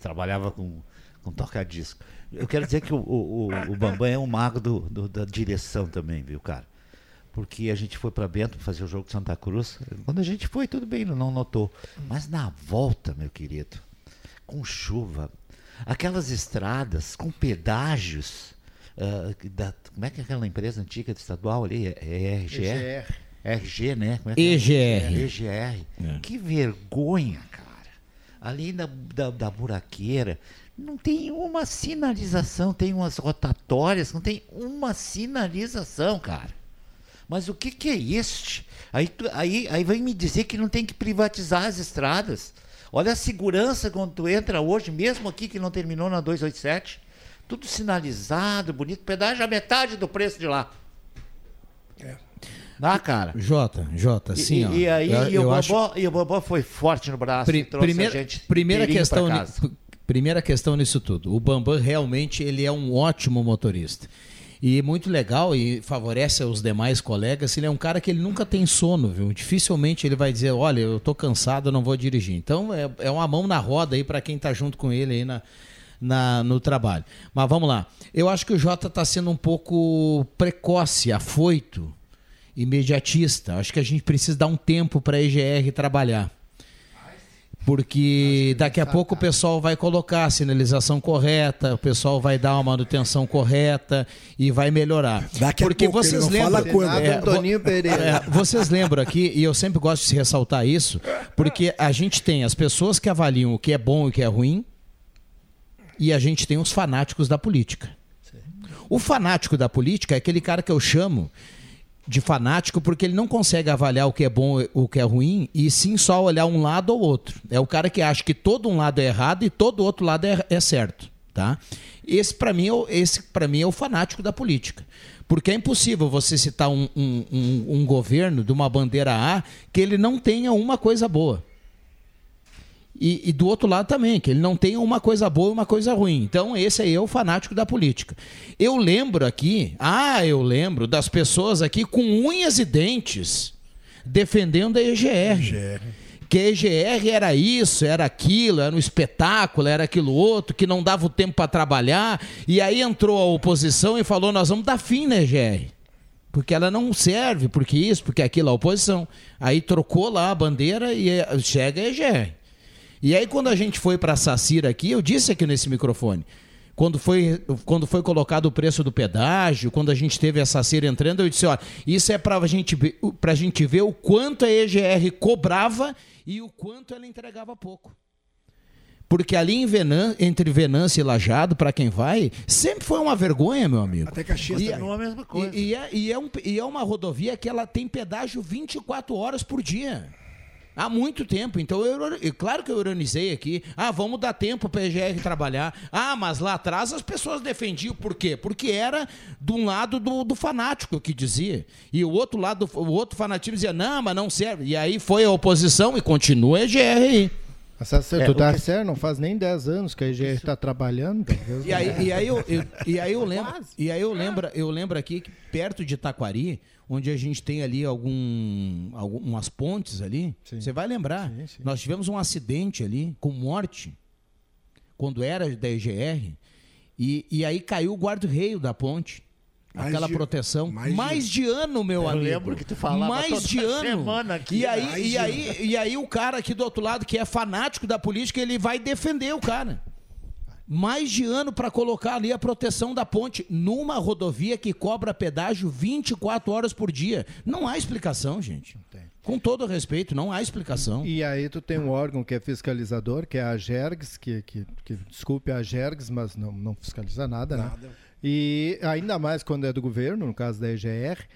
trabalhava com, com toca-disco. Eu quero dizer que o, o, o Bambam é um mago do, do, da direção também, viu, cara? Porque a gente foi para Bento fazer o jogo de Santa Cruz. Quando a gente foi, tudo bem, não notou. Mas na volta, meu querido, com chuva, aquelas estradas com pedágios. Uh, da, como é que é aquela empresa antiga estadual ali? É, é RGE? EGR. RG, né? É, é EGR. EGR. É. Que vergonha, cara ali da, da, da buraqueira, não tem uma sinalização, tem umas rotatórias, não tem uma sinalização, cara. Mas o que, que é este? Aí, aí, aí vem me dizer que não tem que privatizar as estradas. Olha a segurança quando tu entra hoje, mesmo aqui que não terminou na 287. Tudo sinalizado, bonito. Pedágio a metade do preço de lá. É. Ah, cara. Jota, Jota, sim, e, ó. E aí, eu, e, o Bobó, acho... e o Bobó foi forte no braço Pri, primeira, primeira questão, primeira questão nisso tudo. O Bambam realmente ele é um ótimo motorista. E muito legal e favorece os demais colegas. Ele é um cara que ele nunca tem sono, viu? Dificilmente ele vai dizer, olha, eu tô cansado, eu não vou dirigir. Então é, é uma mão na roda aí para quem tá junto com ele aí na, na, no trabalho. Mas vamos lá. Eu acho que o Jota está sendo um pouco precoce, afoito imediatista. Acho que a gente precisa dar um tempo para a EGR trabalhar. Porque daqui a pouco o pessoal vai colocar a sinalização correta, o pessoal vai dar uma manutenção correta e vai melhorar. Daqui a Porque pouco, ele vocês lembram, fala quando. É, Antoninho Pereira. é, vocês lembram aqui, e eu sempre gosto de ressaltar isso, porque a gente tem as pessoas que avaliam o que é bom e o que é ruim, e a gente tem os fanáticos da política. O fanático da política é aquele cara que eu chamo de fanático porque ele não consegue avaliar o que é bom o que é ruim e sim só olhar um lado ou outro. É o cara que acha que todo um lado é errado e todo outro lado é, é certo, tá? Esse para mim, é esse para mim é o fanático da política. Porque é impossível você citar um, um- um- um governo de uma bandeira A que ele não tenha uma coisa boa. E, e do outro lado também, que ele não tenha uma coisa boa e uma coisa ruim. Então, esse aí é o fanático da política. Eu lembro aqui, ah, eu lembro das pessoas aqui com unhas e dentes defendendo a EGR. Que a EGR era isso, era aquilo, era um espetáculo, era aquilo outro, que não dava o tempo para trabalhar. E aí entrou a oposição e falou: nós vamos dar fim na EGR. Porque ela não serve, porque isso, porque aquilo, a oposição. Aí trocou lá a bandeira e eh, chega a EGR. E aí, quando a gente foi para a Sacira aqui, eu disse aqui nesse microfone, quando foi, quando foi colocado o preço do pedágio, quando a gente teve a Sacira entrando, eu disse, olha, isso é para gente, a gente ver o quanto a EGR cobrava e o quanto ela entregava pouco. Porque ali em Venan, entre Venância e Lajado, para quem vai, sempre foi uma vergonha, meu amigo. Até Caxias E-. Não é a mesma coisa. e, e é, e é um- e é uma rodovia que ela tem pedágio 24 horas por dia. Há muito tempo. Então, eu, eu- claro que eu ironizei aqui. Ah, vamos dar tempo para a EGR trabalhar. Ah, mas lá atrás as pessoas defendiam. Por quê? Porque era de um lado do, do fanático que dizia. E o outro lado, o outro fanatismo dizia, não, mas não serve. E aí foi a oposição e continua a EGR aí. César, É, tu tá que- certo, não faz nem 10 anos que a EGR está trabalhando. E aí, não. e aí, eu, eu- e aí eu lembro, e aí eu lembro, eu lembro aqui que perto de Taquari, onde a gente tem ali algum, algumas pontes ali, você vai lembrar. Nós tivemos um acidente ali com morte quando era da EGR e, e aí caiu o guarda-reio da ponte. Mais Aquela de- proteção. mais Mais, de- de... ano, meu Eu amigo. lembro que tu falava Mais toda de ano. semana aqui, e aí, mais e aí, ano. e aí o cara aqui do outro lado, que é fanático da política, ele vai defender o cara. Mais de ano para colocar ali a proteção da ponte numa rodovia que cobra pedágio 24 horas por dia. Não há explicação, gente. Com todo respeito, não há explicação. E aí tu tem um órgão que é fiscalizador, que é a Gergs, que, que, que desculpe a Gergs, mas não, não fiscaliza nada, né? E ainda mais quando é do governo, no caso da EGR.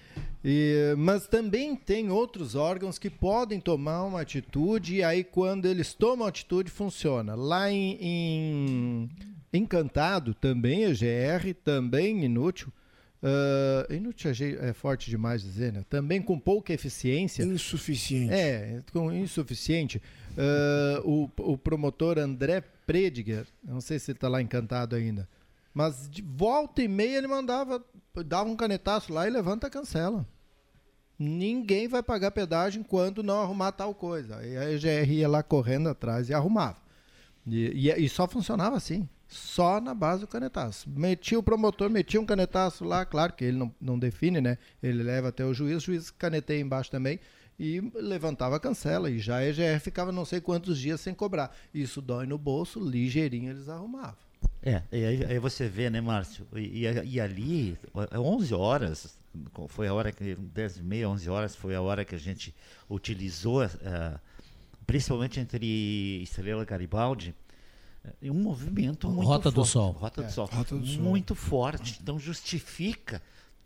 E, mas também tem outros órgãos que podem tomar uma atitude e aí quando eles tomam atitude funciona. Lá em, em Encantado, também EGR, também inútil. Ah, inútil é é forte demais dizer, né? Também com pouca eficiência. Insuficiente. É, com insuficiente. Ah, o, o promotor André Prediger, não sei se ele está lá encantado ainda, mas de volta e meia ele mandava, dava um canetaço lá e levanta cancela. Ninguém vai pagar pedágio enquanto não arrumar tal coisa. Aí a EGR ia lá correndo atrás e arrumava. E, e- e só funcionava assim. Só na base do canetaço. Metia o promotor, metia um canetaço lá, claro que ele não, não define, né? Ele leva até o juiz, o juiz caneteia embaixo também e levantava a cancela. E já a EGR ficava não sei quantos dias sem cobrar. Isso dói no bolso, ligeirinho eles arrumavam. É, e aí, aí você vê, né, Márcio? E, e- e ali, é 11 horas, foi a hora que, 10 e meia, 11 horas, foi a hora que a gente utilizou, eh, principalmente entre Estrela e Garibaldi, eh, um movimento muito Rota do forte. Sol. Rota do É, Sol. Rota do Sol. Muito forte. Então justifica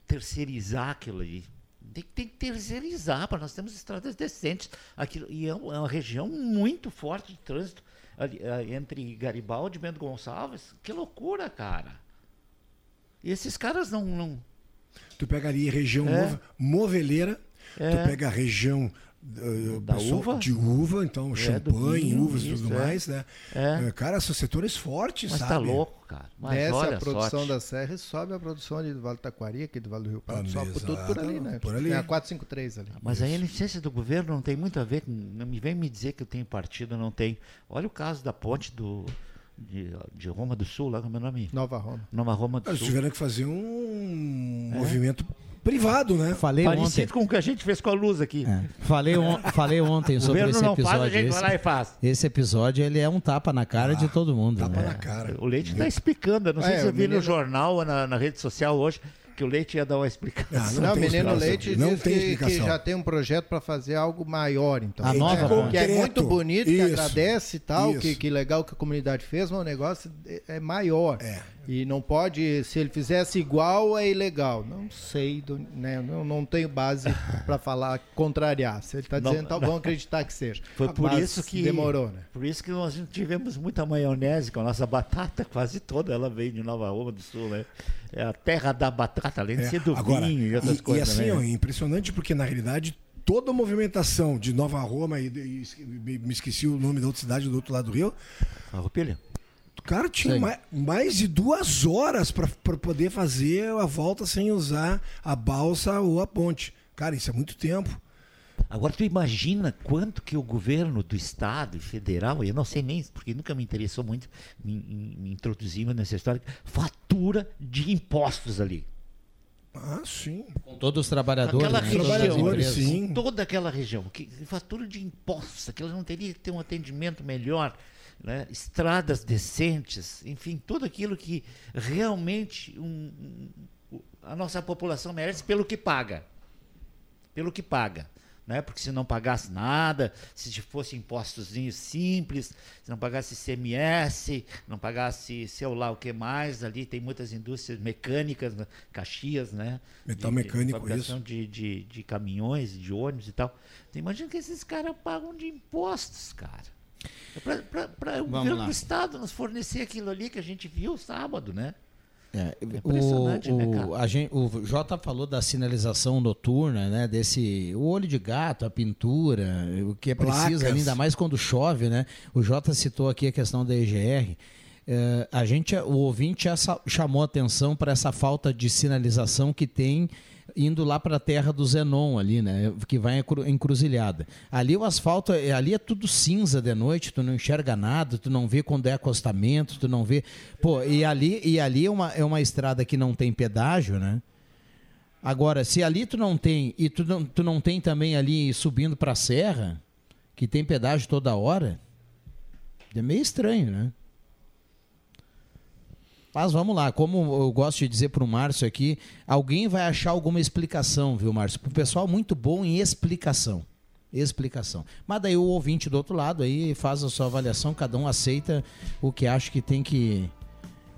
terceirizar aquilo ali. Tem, tem que terceirizar, para nós temos estradas decentes. Aquilo, e é uma é uma região muito forte de trânsito ali, eh, entre Garibaldi e Bento Gonçalves. Que loucura, cara. E esses caras não. não Tu pega ali região É. move- moveleira, É. tu pega a região Da pessoal uva? de uva, então É, champanhe, vinho, uvas e tudo isso, é. mais, né? É. Eh, Cara, são setores fortes, Mas tá sabe? louco, cara. Mas Desce olha a produção sorte. da Serra e sobe a produção ali do Vale do Taquari, aqui do Vale do Rio Pardo, sobe por tudo por ali, né? por ali. Tem a 453 ali. Mas a ineficiência do governo não tem muito a ver com. Não me vem me dizer que eu tenho partido, não tem. Olha o caso da ponte do, de, de Roma do Sul, lá como é o nome? Nova Roma. Nova Roma do Eles Sul. tiveram que fazer um É. movimento privado, né? Falei Parecido ontem. com o que a gente fez com a luz aqui. Falei, on- falei ontem sobre esse não faz, episódio. a gente esse, vai lá e faz. esse episódio ele é um tapa na cara de todo mundo. Tapa na cara. O Leite está explicando. Eu não sei É, se o você viu no menino- jornal ou na, na rede social hoje que o Leite ia dar uma explicação. Não, o menino Leite Não diz tem que, que explicação. já tem um projeto para fazer algo maior. Então. A nova é, que é muito bonito, que Isso. agradece e tal, Isso. que, que legal que a comunidade fez, mas o negócio é, é maior. E não pode, se ele fizesse igual, é ilegal. Não sei, do- né? não, não tenho base para falar, contrariar. Se ele está dizendo, então não. vamos acreditar que seja. Foi por Mas isso que demorou, né? Por isso que nós tivemos muita maionese com a nossa batata, quase toda ela veio de Nova Roma do Sul, né? É a terra da batata, além de É, ser do agora, vinho e outras e, coisas. e assim, né? ó, é impressionante porque na realidade toda a movimentação de Nova Roma e, e- me, me esqueci o nome da outra cidade do outro lado do rio. Farroupilha. Cara, tinha Sim. mais, mais de duas horas para poder fazer a volta sem usar a balsa ou a ponte. Cara, isso é muito tempo. Agora tu imagina quanto que o governo do estado e federal, eu não sei nem, porque nunca me interessou muito me, me- me introduzir nessa história, fatura de impostos ali. Ah, sim. Com todos os trabalhadores, Aquela né, as região, empresas. toda aquela região, que fatura de impostos, aquela não teria que ter um atendimento melhor, né? estradas decentes, enfim, tudo aquilo que realmente um- um- a nossa população merece pelo que paga. Pelo que paga. Né? Porque se não pagasse nada, se fosse impostos simples, se não pagasse CMS, não pagasse sei lá o que mais, ali tem muitas indústrias mecânicas, né? Caxias, né? Metal De- de mecânico, fabricação isso. De, de, de caminhões, de ônibus e tal. Então, imagina que esses caras pagam de impostos, cara. Para o governo lá. do Estado nos fornecer aquilo ali que a gente viu sábado, né? É, impressionante, o, né, o, cara? a gente, o Jota falou da sinalização noturna, né? Desse o olho de gato, a pintura, o que é preciso, Placas. ainda mais quando chove, né? O Jota citou aqui a questão da EGR. É, a gente, o ouvinte já sa- chamou atenção para essa falta de sinalização que tem indo lá para a terra do Zenon ali, né? Que vai encruzilhada. Ali o asfalto, é- ali é tudo cinza de noite, tu não enxerga nada, tu não vê quando é acostamento, tu não vê. Pô, e ali, e ali é, uma, é uma estrada que não tem pedágio, né? Agora, se ali tu não tem, e tu não, tu não tem também ali subindo para a serra, que tem pedágio toda hora, é meio estranho, né? Mas vamos lá, como eu gosto de dizer para o Márcio aqui, alguém vai achar alguma explicação, viu, Márcio? O pessoal muito bom em explicação. Explicação. Mas daí o ouvinte do outro lado aí faz a sua avaliação, cada um aceita o que acha que tem que,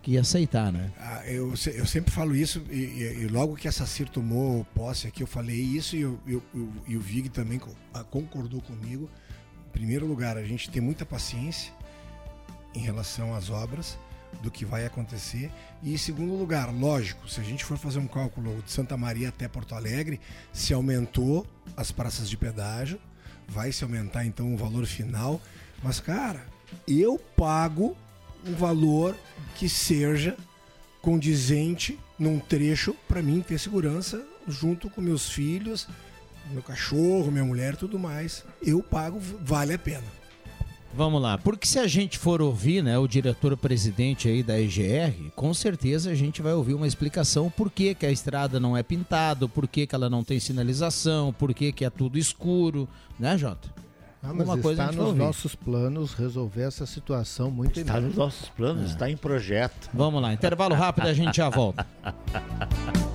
que aceitar, né? Ah, eu, eu sempre falo isso, e, e- e logo que a Sacir tomou posse aqui, eu falei isso e, eu, eu- eu- e o Vig também ah, concordou comigo. Em primeiro lugar, a gente tem muita paciência em relação às obras, do que vai acontecer. E em segundo lugar, lógico, se a gente for fazer um cálculo de Santa Maria até Porto Alegre, se aumentou as praças de pedágio, vai se aumentar então o valor final. Mas, cara, eu pago um valor que seja condizente num trecho para mim ter segurança junto com meus filhos, meu cachorro, minha mulher, tudo mais. Eu pago, vale a pena. Vamos lá, porque se a gente for ouvir, né, o diretor-presidente aí da EGR, com certeza a gente vai ouvir uma explicação por que, que a estrada não é pintada, por que, que ela não tem sinalização, por que, que é tudo escuro, né, Jota? Ah, mas Alguma está nos ouvir. nossos planos resolver essa situação muito Está nos nossos planos, está em projeto. Vamos lá, intervalo rápido, a gente já volta.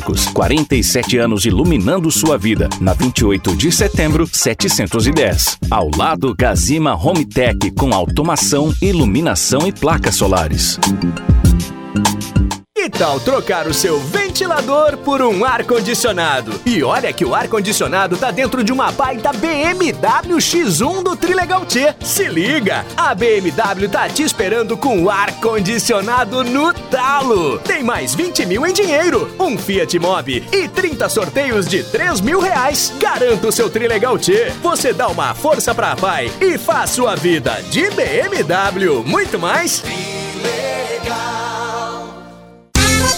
47 anos iluminando sua vida. Na 28 de setembro, 710. Ao lado, Gazima Home Tech com automação, iluminação e placas solares. Tal trocar o seu ventilador por um ar-condicionado? E olha que o ar-condicionado tá dentro de uma baita BMW X1 do Trilegal T. Se liga, a BMW tá te esperando com o ar-condicionado no talo. Tem mais 20 mil em dinheiro, um Fiat Mobi e 30 sorteios de 3 mil reais. Garanta o seu Trilegal T. Você dá uma força pra pai e faz sua vida de BMW. Muito mais.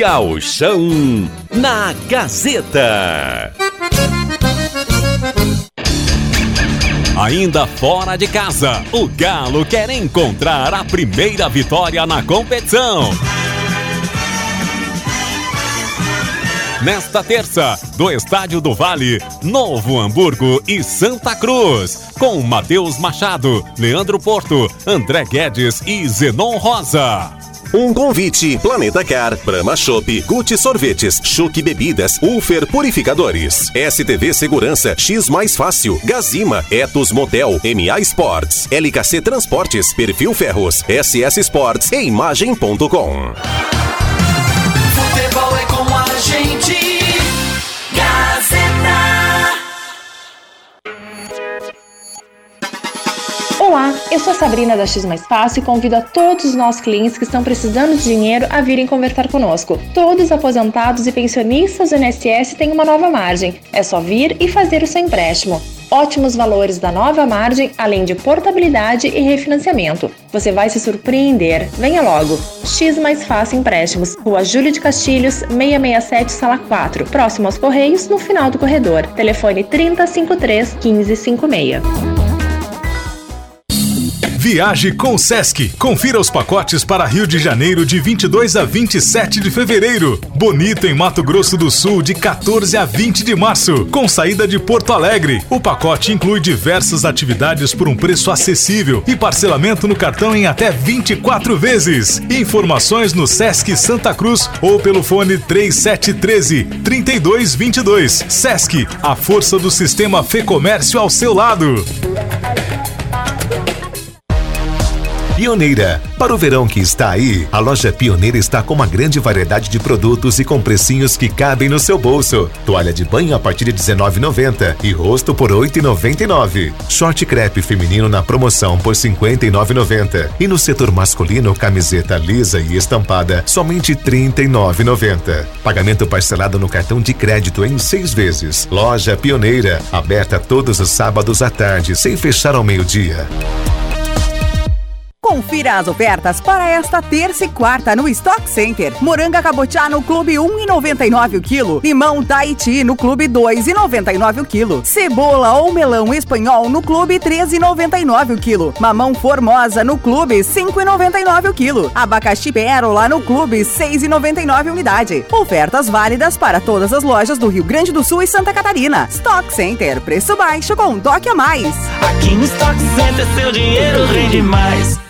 Gauchão na Gazeta. Ainda fora de casa, o Galo quer encontrar a primeira vitória na competição. Nesta terça, do Estádio do Vale, Novo Hamburgo e Santa Cruz, com Matheus Machado, Leandro Porto, André Guedes e Zenon Rosa. Um convite: Planeta Car, Brahma Shop, Gucci Sorvetes, Chuque Bebidas, Ulfer Purificadores, STV Segurança, X Mais Fácil, Gazima, Etos Motel, MA Sports, LKC Transportes, Perfil Ferros, SS Sports e Imagem.com. Futebol é com a gente. Olá, eu sou a Sabrina da X Mais Fácil e convido a todos os nossos clientes que estão precisando de dinheiro a virem conversar conosco. Todos aposentados e pensionistas do INSS têm uma nova margem. É só vir e fazer o seu empréstimo. Ótimos valores da nova margem, além de portabilidade e refinanciamento. Você vai se surpreender. Venha logo. X Mais Fácil Empréstimos, Rua Júlio de Castilhos, 667, Sala 4, próximo aos Correios, no final do corredor. Telefone 3053 1556. Viaje com o Sesc. Confira os pacotes para Rio de Janeiro de 22 a 27 de fevereiro. Bonito em Mato Grosso do Sul de 14 a 20 de março, com saída de Porto Alegre. O pacote inclui diversas atividades por um preço acessível e parcelamento no cartão em até 24 vezes. Informações no Sesc Santa Cruz ou pelo fone 3713 3222. Sesc, a força do sistema Fê Comércio ao seu lado. Pioneira. Para o verão que está aí, a loja Pioneira está com uma grande variedade de produtos e com precinhos que cabem no seu bolso. Toalha de banho a partir de R$19,90 e rosto por R$8,99. Short crepe feminino na promoção por R$59,90. E no setor masculino, camiseta lisa e estampada, somente R$39,90. Pagamento parcelado no cartão de crédito em seis vezes. Loja Pioneira, aberta todos os sábados à tarde, sem fechar ao meio-dia. Confira as ofertas para esta terça e quarta no Stock Center. Moranga cabotiá no Clube 1,99 o quilo. Limão Tahiti no Clube 2,99 o quilo. Cebola ou melão espanhol no Clube 13,99 o quilo. Mamão Formosa no Clube 5,99 o quilo. Abacaxi Pérola no Clube 6,99 unidade. Ofertas válidas para todas as lojas do Rio Grande do Sul e Santa Catarina. Stock Center, preço baixo com um toque a mais. Aqui no Stock Center seu dinheiro rende mais.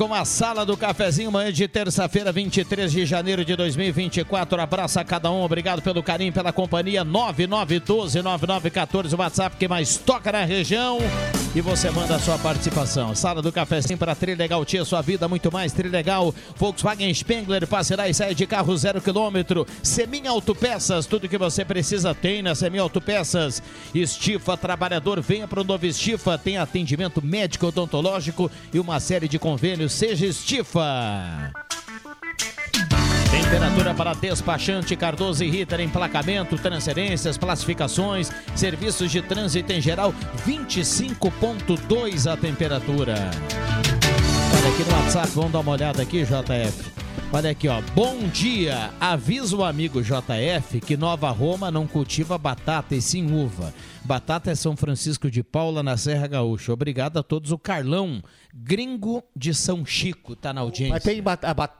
Com a sala do cafezinho, manhã de terça-feira, 23 de janeiro de 2024. Abraço a cada um, obrigado pelo carinho, pela companhia. 9912-9914, o WhatsApp que mais toca na região. E você manda a sua participação. Sala do cafezinho para Trilegal Tia, sua vida muito mais Trilegal. Volkswagen Spengler, parceira e sai de carro zero quilômetro. Semin Autopeças, tudo que você precisa tem na Semin Autopeças. Estifa Trabalhador, venha para o novo Estifa, tem atendimento médico odontológico e uma série de convênios. Seja Estifa. Temperatura para despachante Cardoso e Ritter, emplacamento, transferências, classificações, serviços de trânsito em geral, 25.2 a temperatura. Olha aqui no WhatsApp, vamos dar uma olhada aqui, JF. Olha aqui, ó. Bom dia. Avisa o amigo JF que Nova Roma não cultiva batata e sim uva. Batata é São Francisco de Paula, na Serra Gaúcha. Obrigado a todos. O Carlão, gringo de São Chico, tá na audiência. Mas tem,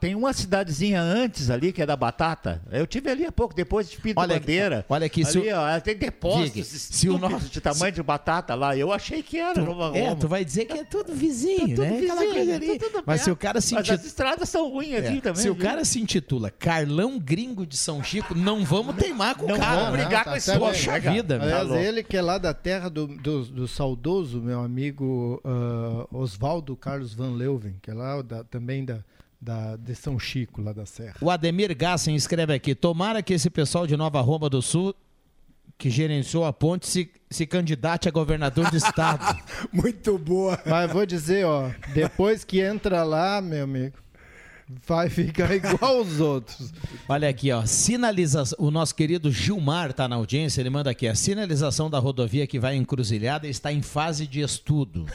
tem uma cidadezinha antes ali que é da batata. Eu tive ali há pouco, depois de Pinto Olha aqui, Bandeira. olha aqui, se ali, o- ó, tem depósitos Diga, se o nosso- de tamanho de batata lá. Eu achei que era Roma. É, tu vai dizer que é tudo vizinho, Tudo né? Vizinho, coisa ali. tudo Mas se o cara se Mas intitula- as estradas são ruins aqui É, também. Se o viu? cara se intitula Carlão Gringo de São Chico, não vamos teimar com o Não cara. vamos né? brigar Tá com esse certo. homem, Poxa né, cara? vida, meu. Aliás, Tá louco. ele que é lá da terra do, do, do saudoso meu amigo ah, Oswaldo Carlos Van Leuven, que é lá da- também da, da, de São Chico, lá da Serra. O Ademir Gassen escreve aqui: tomara que esse pessoal de Nova Roma do Sul, que gerenciou a ponte, se, se candidate a governador do estado. Muito boa. Mas vou dizer, ó, depois que entra lá, meu amigo, vai ficar igual os outros. Olha aqui, ó, sinalização. O nosso querido Gilmar tá na audiência, ele manda aqui: a sinalização da rodovia que vai Encruzilhada está em fase de estudo.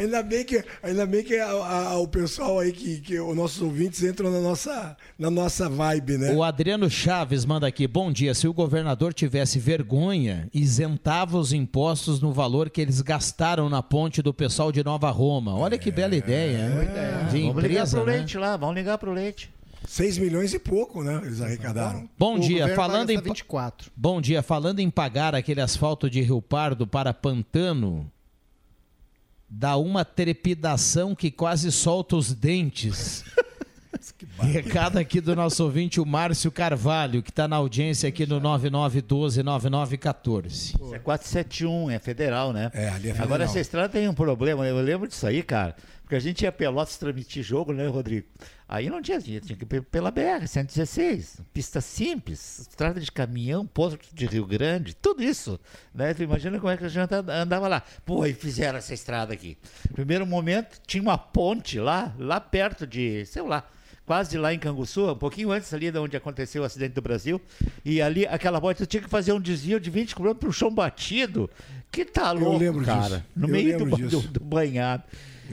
Ainda bem que, ainda bem que a- a- o pessoal aí, que, que os nossos ouvintes entram na nossa, na nossa vibe, né? O Adriano Chaves manda aqui: bom dia. Se o governador tivesse vergonha, isentava os impostos no valor que eles gastaram na ponte do pessoal de Nova Roma. Olha que bela ideia, hein? De Vamos ligar pro né? leite lá, vamos ligar pro leite. 6 milhões e pouco, né? Eles arrecadaram. Bom dia, falando em gastar 24. Bom dia, falando em pagar aquele asfalto de Rio Pardo para Pantano, dá uma trepidação que quase solta os dentes. Recado aqui do nosso ouvinte, o Márcio Carvalho, que está na audiência aqui no 9912-9914. Isso é 471, é federal, né? É, ali é Agora federal. essa estrada tem um problema, eu lembro disso aí, cara. Porque a gente ia Pelotas transmitir jogo, né, Rodrigo? Aí não tinha, tinha, tinha que ir pela BR, 116, pista simples, estrada de caminhão, posto de Rio Grande, tudo isso. Né? Tu imagina como é que a gente andava lá. Pô, e fizeram essa estrada aqui. Primeiro momento, tinha uma ponte lá, lá perto de, sei lá, quase lá em Canguçu, um pouquinho antes ali de onde aconteceu o acidente do Brasil. E ali, aquela ponte, tu tinha que fazer um desvio de 20 km para o chão batido. Que tá louco, lembro cara. disso. No Eu meio do, do- do banhado.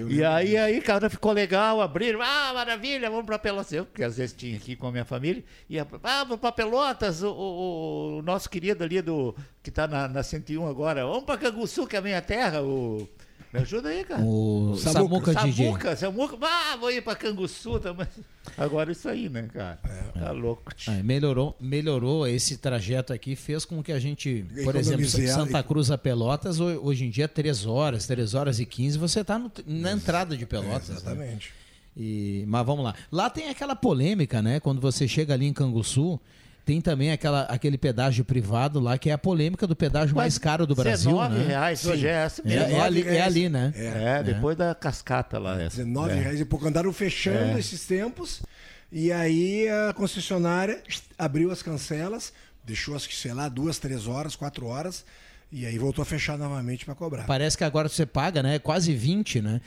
E aí, aí, cara, ficou legal, abriram, ah, maravilha, vamos pra Pelotas. Eu, que às vezes tinha aqui com a minha família, ia, ah, vamos pra Pelotas, o, o- o nosso querido ali do, que tá na, na 101 agora, vamos pra Canguçu, que é a minha terra, o... Me ajuda aí, cara. O Samuca DJ. Samuca, Samuca, ah, vou ir pra Canguçu também. Agora isso aí, né, cara? Tá louco. É, melhorou, melhorou esse trajeto aqui, fez com que a gente, por exemplo, Economizar- Santa Cruz a Pelotas, ho- hoje em dia, 3 horas, 3 horas e 15, você está na entrada de Pelotas. né? Exatamente. E, mas vamos lá. Lá tem aquela polêmica, né? Quando você chega ali em Canguçu, tem também aquela, aquele pedágio privado lá, que é a polêmica do pedágio mais caro do Brasil. 19 né? reais hoje é essa É, mesmo. é ali, é ali, né? É, depois da cascata lá. Essa. 19 É. reais e pouco. Andaram fechando É. esses tempos. E aí a concessionária abriu as cancelas, deixou as, sei lá, duas, três horas, quatro horas. E aí voltou a fechar novamente para cobrar. Parece que agora você paga, né? Quase 20, né?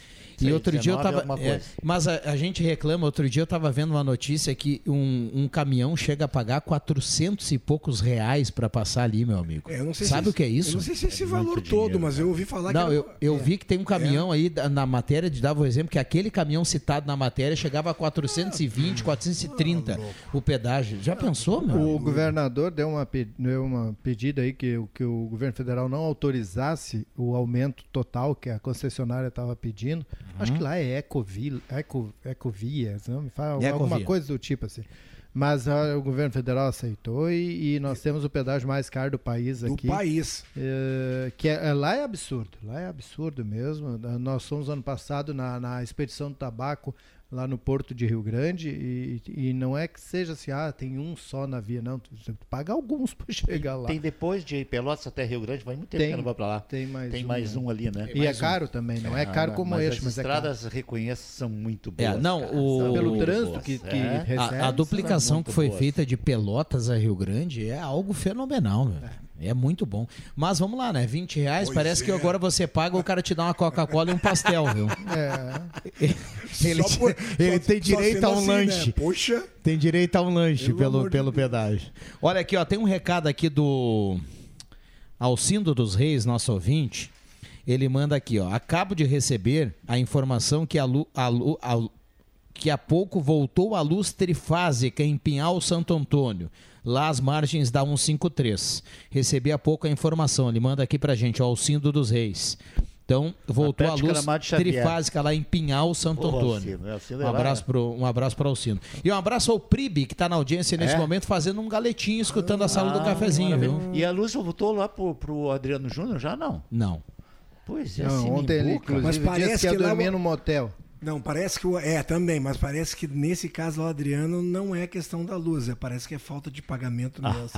E outro dia eu 19 tava. é, mas a, a gente reclama, outro dia eu tava vendo uma notícia que um, um caminhão chega a pagar 400 e poucos reais para passar ali, meu amigo. É, eu não sei Sabe se- o que é isso? Eu não sei se esse valor todo, mas eu ouvi falar Não, que. eu, eu vi que tem um caminhão aí na matéria, de dava o exemplo, que aquele caminhão citado na matéria chegava a 420, 430 o pedágio. Já pensou, meu? O amigo? governador deu uma, deu uma pedida aí que, o- que o governo federal não autorizasse o aumento total que a concessionária estava pedindo. Acho que lá é Ecovil, Eco, Ecovias, não me fala Ecovia. alguma coisa do tipo assim. Mas ah, o governo federal aceitou e, e nós temos o pedágio mais caro do país Do aqui. país. É, que é- é- lá é absurdo, lá é absurdo mesmo. Nós fomos ano passado na, na expedição do tabaco lá no porto de Rio Grande e, e não é que seja assim, ah, tem um só na via, não. Tu, tu paga alguns para chegar lá. Tem depois de Pelotas até Rio Grande, vai muito tempo Tem, que não vou pra lá. tem mais tem um, mais né? um ali, né? E é caro também, não é caro como mas este, as mas é caro. estradas, reconheço, são muito boas. É, não, cara, o Pelo trânsito boas. que- que É. recebe, A, a duplicação que foi boas. feita de Pelotas a Rio Grande é algo fenomenal, meu. É. muito bom. Mas vamos lá, né? 20 reais, Pois parece que é. agora você paga, o cara te dá uma Coca-Cola e um pastel, viu? É. Ele, por- ele só- tem direito a um assim, né? lanche. Poxa. Tem direito a um lanche Pelo pelo, de pelo pedágio. Olha aqui, ó, tem um recado aqui do Alcindo dos Reis, nosso ouvinte. Ele manda aqui, ó. Acabo de receber a informação que a, lu, a, lu, a que há pouco voltou a luz trifásica em Pinhal Santo Antônio, lá às margens da 153. Recebi há pouco a informação, ele manda aqui pra gente, ó, Alcindo dos Reis. Então, voltou a luz trifásica lá em Pinhal Santo Antônio. Alcindo, é, Alcindo é Um lá, abraço né? pro, um abraço para Alcino. E um abraço ao Pribe, que está na audiência nesse É? momento, fazendo um galetinho, escutando a sala do Ah, cafezinho, viu? E a luz voltou lá pro, pro Adriano Júnior? Já não? Não. Pois é, Não, ontem ele, inclusive, Mas parece disse que ia que lá- dormir no motel. Não, parece que. o- É, também, mas parece que nesse caso o Adriano, não é questão da luz, é, parece que é falta de pagamento mesmo.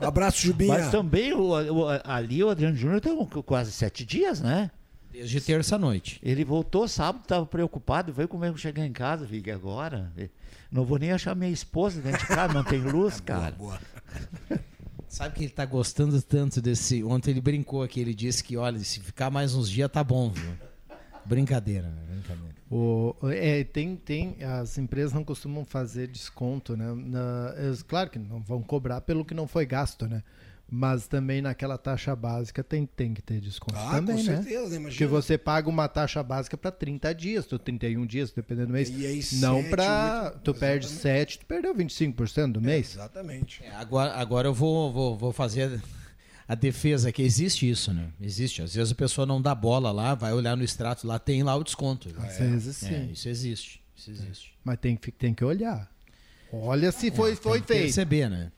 um abraço, Jubinha. Mas também o, o- ali o Adriano Júnior tem um- quase sete dias, né? Desde terça-noite. Ele voltou sábado, estava preocupado, veio comigo chegar em casa, vi agora. Não vou nem achar minha esposa dentro de casa, não tem luz, cara. Sabe que ele tá gostando tanto desse. Ontem ele brincou aqui, ele disse que, olha, se ficar mais uns dias tá bom, viu? Brincadeira, né? Brincadeira. O, é, tem, tem, as empresas não costumam fazer desconto, né? Na- eles, claro que não vão cobrar pelo que não foi gasto, né? Mas também naquela taxa básica tem, tem que ter desconto Ah, também, com né? certeza, né? Imagina. Porque você paga uma taxa básica para 30 dias, ou 31 dias, dependendo do mês. E aí, não sete, para tu perde 7, tu perdeu 25% do mês. Exatamente. É, agora, agora eu vou, vou, vou fazer a defesa que existe isso, né? Existe. Às vezes a pessoa não dá bola lá, vai olhar no extrato lá, tem lá o desconto. Às vezes É, sim. isso existe. Isso existe. Mas tem que, tem que olhar. Olha se foi, É, foi tem que feito. perceber, né?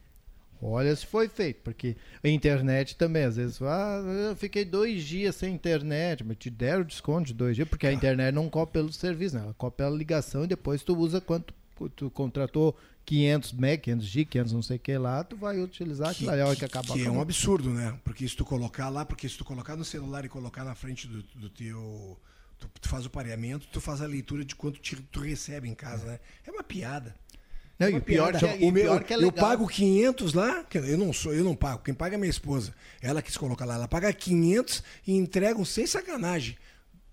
Olha se foi feito, porque a internet também, às vezes, ah, eu fiquei dois dias sem internet, mas te deram desconto de dois dias, porque a internet não copia pelo serviço, né? ela copia pela ligação e depois tu usa quanto tu contratou 500 meg, 500 G, 500 não sei o que lá, tu vai utilizar aquilo ali, que acabar. Que é um absurdo, né? Porque se tu colocar lá, porque se tu colocar no celular e colocar na frente do, do teu. Tu, tu faz o pareamento, tu faz a leitura de quanto te- tu recebe em casa, né? É uma piada. Não, É e uma o pior piada. que é- e o meu, pior que é eu legal. pago 500 lá, eu não sou, eu não pago, quem paga é minha esposa. Ela quis colocar lá, ela paga 500 e entregam sem sacanagem.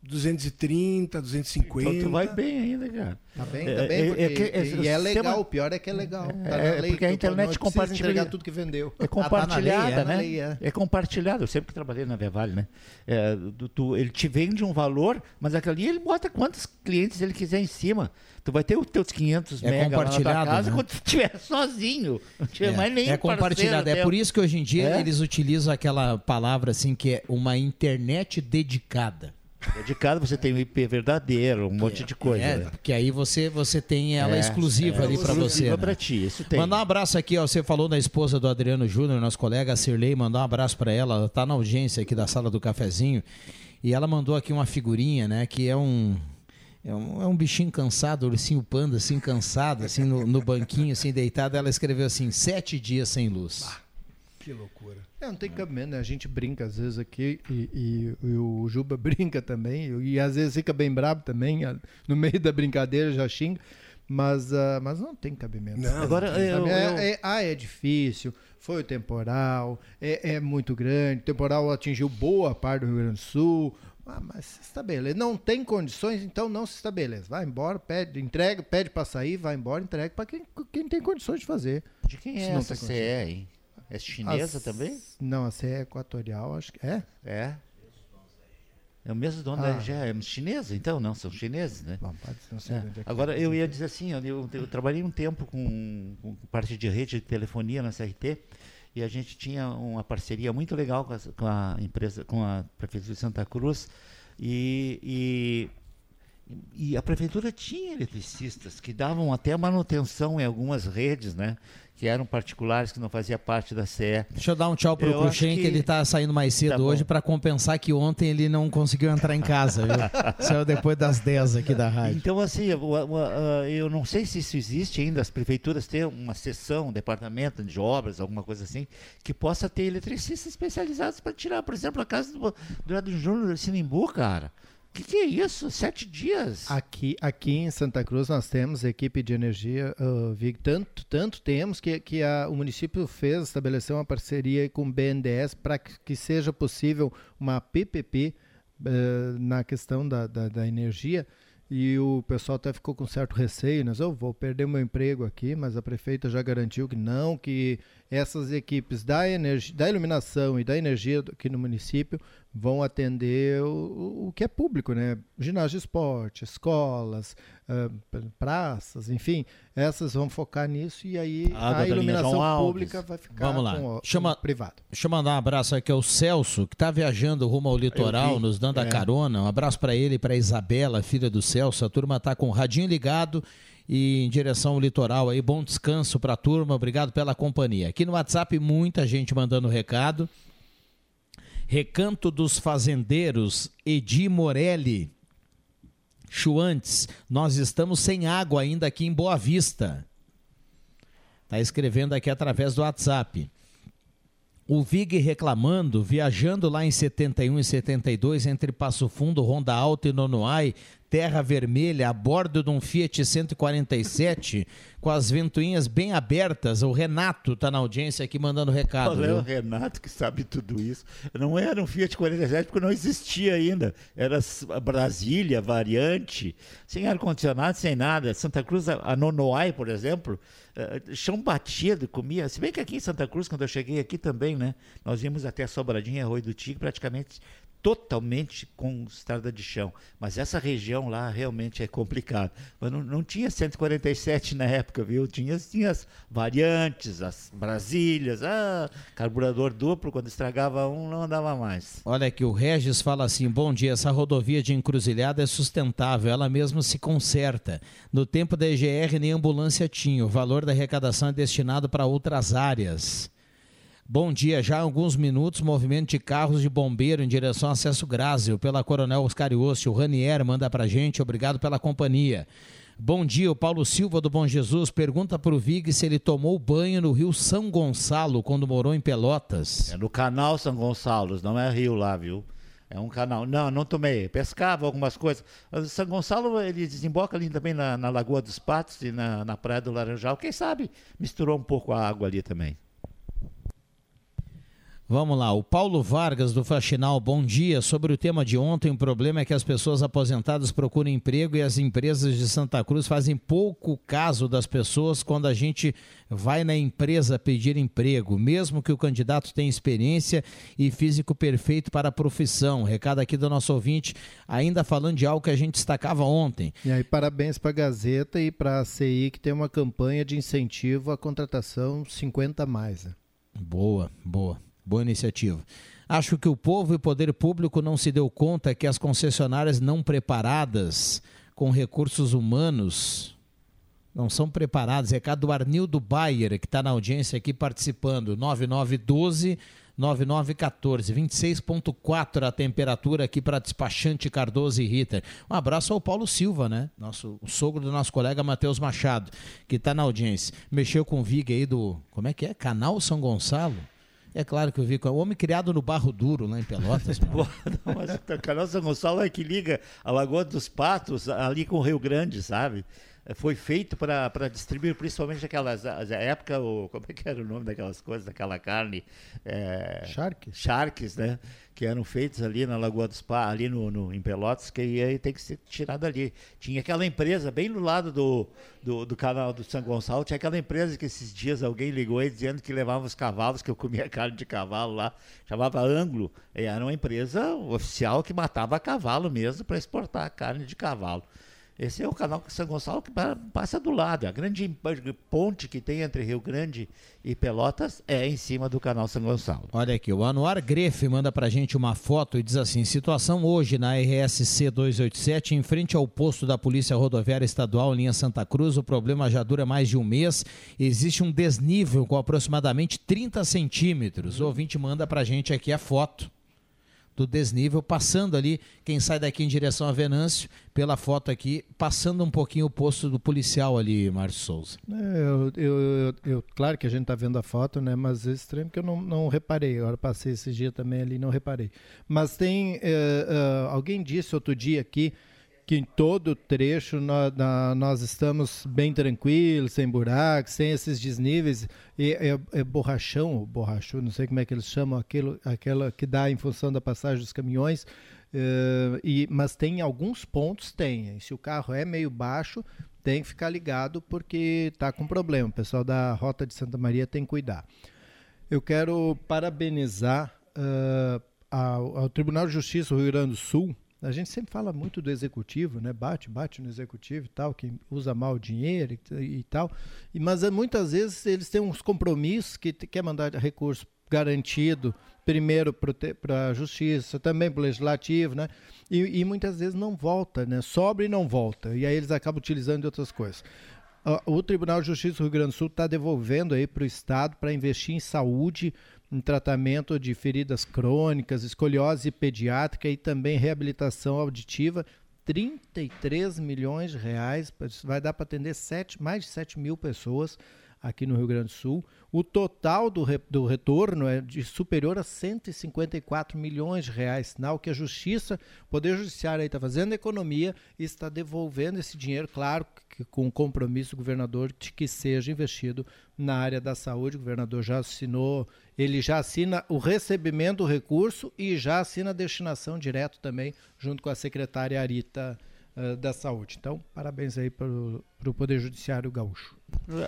230, 250. Então tu vai bem ainda, cara. Tá bem, É, tá bem, é- porque- é que- e é é- legal, sistema- o pior é que é legal. Tá na É, lei, porque a tu internet compartilha tudo que vendeu. É compartilhada, Ah, tá é né? lei, é. é. compartilhado. Eu sempre que trabalhei na Vevale, né? É, do- tu- ele te vende um valor, mas aquele ali ele bota quantos clientes ele quiser em cima. Tu vai ter os teus 500 É mega lá na tua compartilhado, casa né? quando tu estiver sozinho. Não tiver mais nem é compartilhado. É por isso que hoje em dia É? eles utilizam aquela palavra assim que é uma internet dedicada. Dedicado, você tem o IP verdadeiro, um monte de coisa. É, né? porque aí você, você tem ela É, exclusiva é, ali para você. exclusiva né? pra ti, isso tem. Mandar um abraço aqui, ó. Você falou da esposa do Adriano Júnior, nosso colega a Cirlei, mandar um abraço para ela. Ela tá na audiência aqui da sala do cafezinho. E ela mandou aqui uma figurinha, né? Que é um. é um, é um bichinho cansado, ursinho panda, assim, cansado, assim, no, no banquinho, assim, deitado. Ela escreveu assim: sete dias sem luz. Ah, que loucura. É, não tem cabimento, né? A gente brinca às vezes aqui e, e, e o Juba brinca também, e, e às vezes fica bem bravo também, no meio da brincadeira já xinga. Mas, uh, mas não tem cabimento. Não, Agora, eu, é, eu... É, ah, é difícil, foi o temporal, é, é muito grande, o temporal atingiu boa parte do Rio Grande do Sul, ah, mas se estabelece. Não tem condições, então não se estabelece. Vai embora, pede, entrega, pede para sair, vai embora, entrega para quem, quem tem condições de fazer. De quem é essa CE, hein? É chinesa As, também? Não, a CE é equatorial, acho que é. É. É o mesmo dono ah. da RGE, é chinesa, então, não, são chineses, né? Bom, é. é Agora, eu ia dizer assim, eu, eu, eu trabalhei um tempo com, com, parte de rede de telefonia na CRT e a gente tinha uma parceria muito legal com a, com a empresa, com a Prefeitura de Santa Cruz e, e e a prefeitura tinha eletricistas que davam até manutenção em algumas redes, né? Que eram particulares, que não fazia parte da CE. Deixa eu dar um tchau pro Cruxem, que... que... ele está saindo mais cedo tá hoje para compensar que ontem ele não conseguiu entrar em casa? Saiu depois das 10 aqui da rádio. Então, assim, eu não sei se isso existe ainda, as prefeituras têm uma seção, um departamento de obras, alguma coisa assim, que possa ter eletricistas especializados para tirar, por exemplo, a casa do, do Júnior Sinimbu, cara. O que, que, é isso? Sete dias? Aqui, aqui em Santa Cruz nós temos equipe de energia, uh, VIG, tanto, tanto temos que, que a, o município fez, estabeleceu uma parceria com o BNDES para que, que, seja possível uma PPP uh, na questão da, da, da energia e o pessoal até ficou com certo receio, né? Eu vou perder meu emprego aqui, mas a prefeita já garantiu que não, que essas equipes da, energia, da iluminação e da energia aqui no município vão atender o, o que é público, né? Ginásio de esporte, escolas, uh, praças, enfim, essas vão focar nisso e aí a, a iluminação pública vai ficar Vamos lá. com o Chama, privado. Deixa eu mandar um abraço aqui ao Celso, que está viajando rumo ao litoral, nos dando é. a carona. Um abraço para ele e para Isabela, filha do Celso. A turma está com o radinho ligado e em direção ao litoral aí. Bom descanso para a turma, obrigado pela companhia. Aqui no WhatsApp, muita gente mandando recado. Recanto dos Fazendeiros, Edi Morelli. Chuantes, nós estamos sem água ainda aqui em Boa Vista. Está escrevendo aqui através do WhatsApp. O Vig reclamando, viajando lá em 71 e 72 entre Passo Fundo, Ronda Alta e Nonoai, Terra Vermelha, a bordo de um Fiat 147, com as ventoinhas bem abertas. O Renato está na audiência aqui mandando recado. Qual é o Renato que sabe tudo isso? Não era um Fiat 47 porque não existia ainda. Era Brasília, variante, sem ar-condicionado, sem nada. Santa Cruz, a Nonoai, por exemplo, uh, chão batido, comia. Se bem que aqui em Santa Cruz, quando eu cheguei aqui também, né? Nós íamos até Sobradinha, Arroio do Tigre, praticamente totalmente com estrada de chão. Mas essa região lá realmente é complicado. Mas não, não tinha 147 na época, viu? Tinha, tinha as variantes, as Brasílias, ah, carburador duplo, quando estragava um, não andava mais. Olha que o Regis fala assim: bom dia, essa rodovia de encruzilhada é sustentável, ela mesma se conserta. No tempo da EGR nem ambulância tinha, o valor da arrecadação é destinado para outras áreas. Bom dia, já há alguns minutos, movimento de carros de bombeiro em direção ao acesso Grásio, pela Coronel Oscar Iossi. O Ranier manda pra gente, obrigado pela companhia. Bom dia, o Paulo Silva do Bom Jesus pergunta pro Vig se ele tomou banho no rio São Gonçalo quando morou em Pelotas. É no canal São Gonçalo, não é rio lá, viu? É um canal. Não, não tomei. Pescava algumas coisas. São Gonçalo, ele desemboca ali também na, na Lagoa dos Patos e na, na Praia do Laranjal. Quem sabe misturou um pouco a água ali também. Vamos lá, o Paulo Vargas do Faxinal, bom dia. Sobre o tema de ontem, o problema é que as pessoas aposentadas procuram emprego e as empresas de Santa Cruz fazem pouco caso das pessoas quando a gente vai na empresa pedir emprego, mesmo que o candidato tenha experiência e físico perfeito para a profissão. Recado aqui do nosso ouvinte, ainda falando de algo que a gente destacava ontem. E aí, parabéns para a Gazeta e para a CI que tem uma campanha de incentivo à contratação 50 mais. Né? Boa, boa. Boa iniciativa. Acho que o povo e o poder público não se deu conta que as concessionárias não preparadas com recursos humanos não são preparadas. Recado do Arnildo Bayer, que está na audiência aqui participando. 9912 9914. 26,4 a temperatura aqui para despachante Cardoso e Ritter. Um abraço ao Paulo Silva, né? Nosso, o sogro do nosso colega Matheus Machado, que está na audiência. Mexeu com o Vig aí do. Como é que é? Canal São Gonçalo? É claro que eu vi. O homem criado no Barro Duro, lá em Pelotas. Não, mas São Gonçalo é que liga a Lagoa dos Patos ali com o Rio Grande, sabe? Foi feito para distribuir principalmente aquelas. A época, o, como é que era o nome daquelas coisas, daquela carne? É, Sharks. Sharks, né? Que eram feitos ali na Lagoa dos Patos, ali no, no, em Pelotas, que ia ter que ser tirado ali. Tinha aquela empresa, bem no lado do, do, do canal do São Gonçalo, tinha aquela empresa que esses dias alguém ligou aí dizendo que levava os cavalos, que eu comia carne de cavalo lá, chamava Anglo. E era uma empresa oficial que matava cavalo mesmo para exportar carne de cavalo. Esse é o canal São Gonçalo que passa do lado. A grande ponte que tem entre Rio Grande e Pelotas é em cima do canal São Gonçalo. Olha aqui, o Anuar Grefe manda pra gente uma foto e diz assim: situação hoje na RSC 287, em frente ao posto da Polícia Rodoviária Estadual, linha Santa Cruz. O problema já dura mais de um mês. Existe um desnível com aproximadamente 30 centímetros. O ouvinte manda pra gente aqui a foto do desnível, passando ali, quem sai daqui em direção a Venâncio, pela foto aqui, passando um pouquinho o posto do policial ali, Márcio Souza. É, eu, eu, eu, claro que a gente está vendo a foto, né? Mas é estranho que eu não, não reparei. Agora passei esse dia também ali não reparei. Mas tem. É, é, alguém disse outro dia aqui que em todo trecho nós, nós, estamos bem tranquilos, sem buracos, sem esses desníveis. E é, é borrachão, borracho, não sei como é que eles chamam aquilo, aquela que dá em função da passagem dos caminhões. Uh, e, mas tem alguns pontos, tem. Se o carro é meio baixo, tem que ficar ligado porque está com problema. O pessoal da Rota de Santa Maria tem que cuidar. Eu quero parabenizar uh, ao, ao Tribunal de Justiça do Rio Grande do Sul a gente sempre fala muito do executivo, né? Bate, bate no executivo e tal, quem usa mal o dinheiro e, e tal. E, mas eh, muitas vezes eles têm uns compromissos que quer mandar recurso garantido, primeiro para a justiça, também para o legislativo, né? E, e, muitas vezes não volta, né? Sobra e não volta. E aí eles acabam utilizando de outras coisas. O Tribunal de Justiça do Rio Grande do Sul está devolvendo aí para o Estado para investir em saúde, em tratamento de feridas crônicas, escoliose pediátrica e também reabilitação auditiva. 33 milhões de reais, vai dar para atender sete, mais de 7 mil pessoas aqui no Rio Grande do Sul. O total do, re, do retorno é de superior a 154 milhões de reais, sinal que a Justiça, o Poder Judiciário está fazendo economia e está devolvendo esse dinheiro, claro, que, com o compromisso do governador de que seja investido na área da saúde. O governador já assinou, ele já assina o recebimento do recurso e já assina a destinação direto também, junto com a secretária Arita uh, da Saúde. Então, parabéns aí para o Poder Judiciário Gaúcho.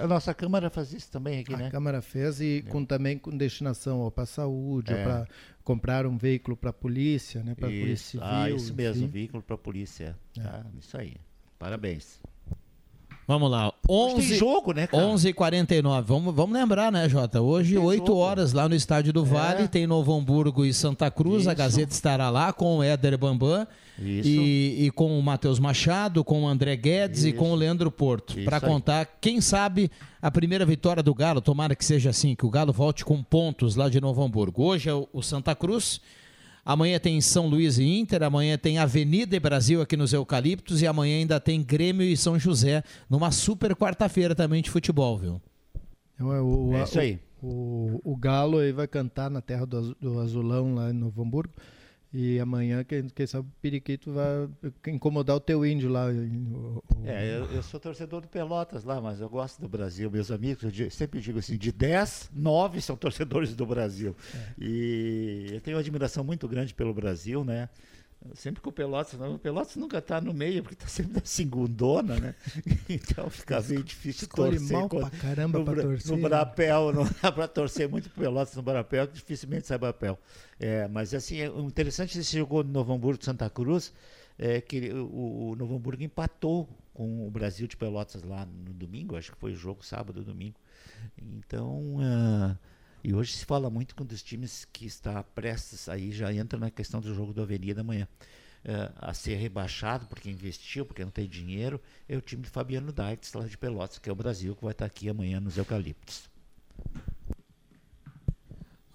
A nossa Câmara faz isso também aqui, a né? A Câmara fez e é. com, também com destinação para a saúde, é. para comprar um veículo para a polícia, né? Para a Polícia Civil. Ah, isso mesmo, um veículo para a polícia. É. Ah, isso aí. Parabéns. Vamos lá. 11, tem jogo, né, cara? 11h49. Vamos, vamos lembrar, né, Jota? Hoje, tem 8 jogo. horas lá no Estádio do Vale, é. tem Novo Hamburgo e Santa Cruz. Isso. A Gazeta estará lá com o Éder Bambam e, e, com o Matheus Machado, com o André Guedes Isso. e com o Leandro Porto. Para contar, quem sabe, a primeira vitória do Galo. Tomara que seja assim, que o Galo volte com pontos lá de Novo Hamburgo. Hoje é o Santa Cruz. Amanhã tem São Luís e Inter, amanhã tem Avenida e Brasil aqui nos Eucaliptos e amanhã ainda tem Grêmio e São José numa super quarta-feira também de futebol, viu? É, o, é isso aí. O, o, o, Galo aí vai cantar na terra do, do Azulão lá em Novo Hamburgo. E amanhã, quem, quem sabe, o Periquito vai incomodar o teu índio lá. É, eu, eu, sou torcedor do Pelotas lá, mas eu gosto do Brasil. Meus amigos, eu sempre digo assim, de 10, 9 são torcedores do Brasil. É. E eu tenho uma admiração muito grande pelo Brasil, né? Sempre com o Pelotas, o Pelotas nunca está no meio, porque está sempre na segundona, né? Então fica meio difícil Escolhe torcer. mal pra caramba no, pra torcer. No Brapel, não dá para torcer muito pro Pelotas no Brapel, que dificilmente sai Brapel. É, mas assim, é interessante esse jogou no Novo Hamburgo Santa Cruz, é, que o, o Novo Hamburgo empatou com o Brasil de Pelotas lá no domingo, acho que foi o jogo sábado, domingo. Então. Uh, e hoje se fala muito com os times que está prestes aí, já entra na questão do jogo do Avenida amanhã. Uh, a ser rebaixado porque investiu, porque não tem dinheiro, é o time de Fabiano Dykes, lá de Pelotas, que é o Brasil, que vai estar aqui amanhã nos Eucaliptos.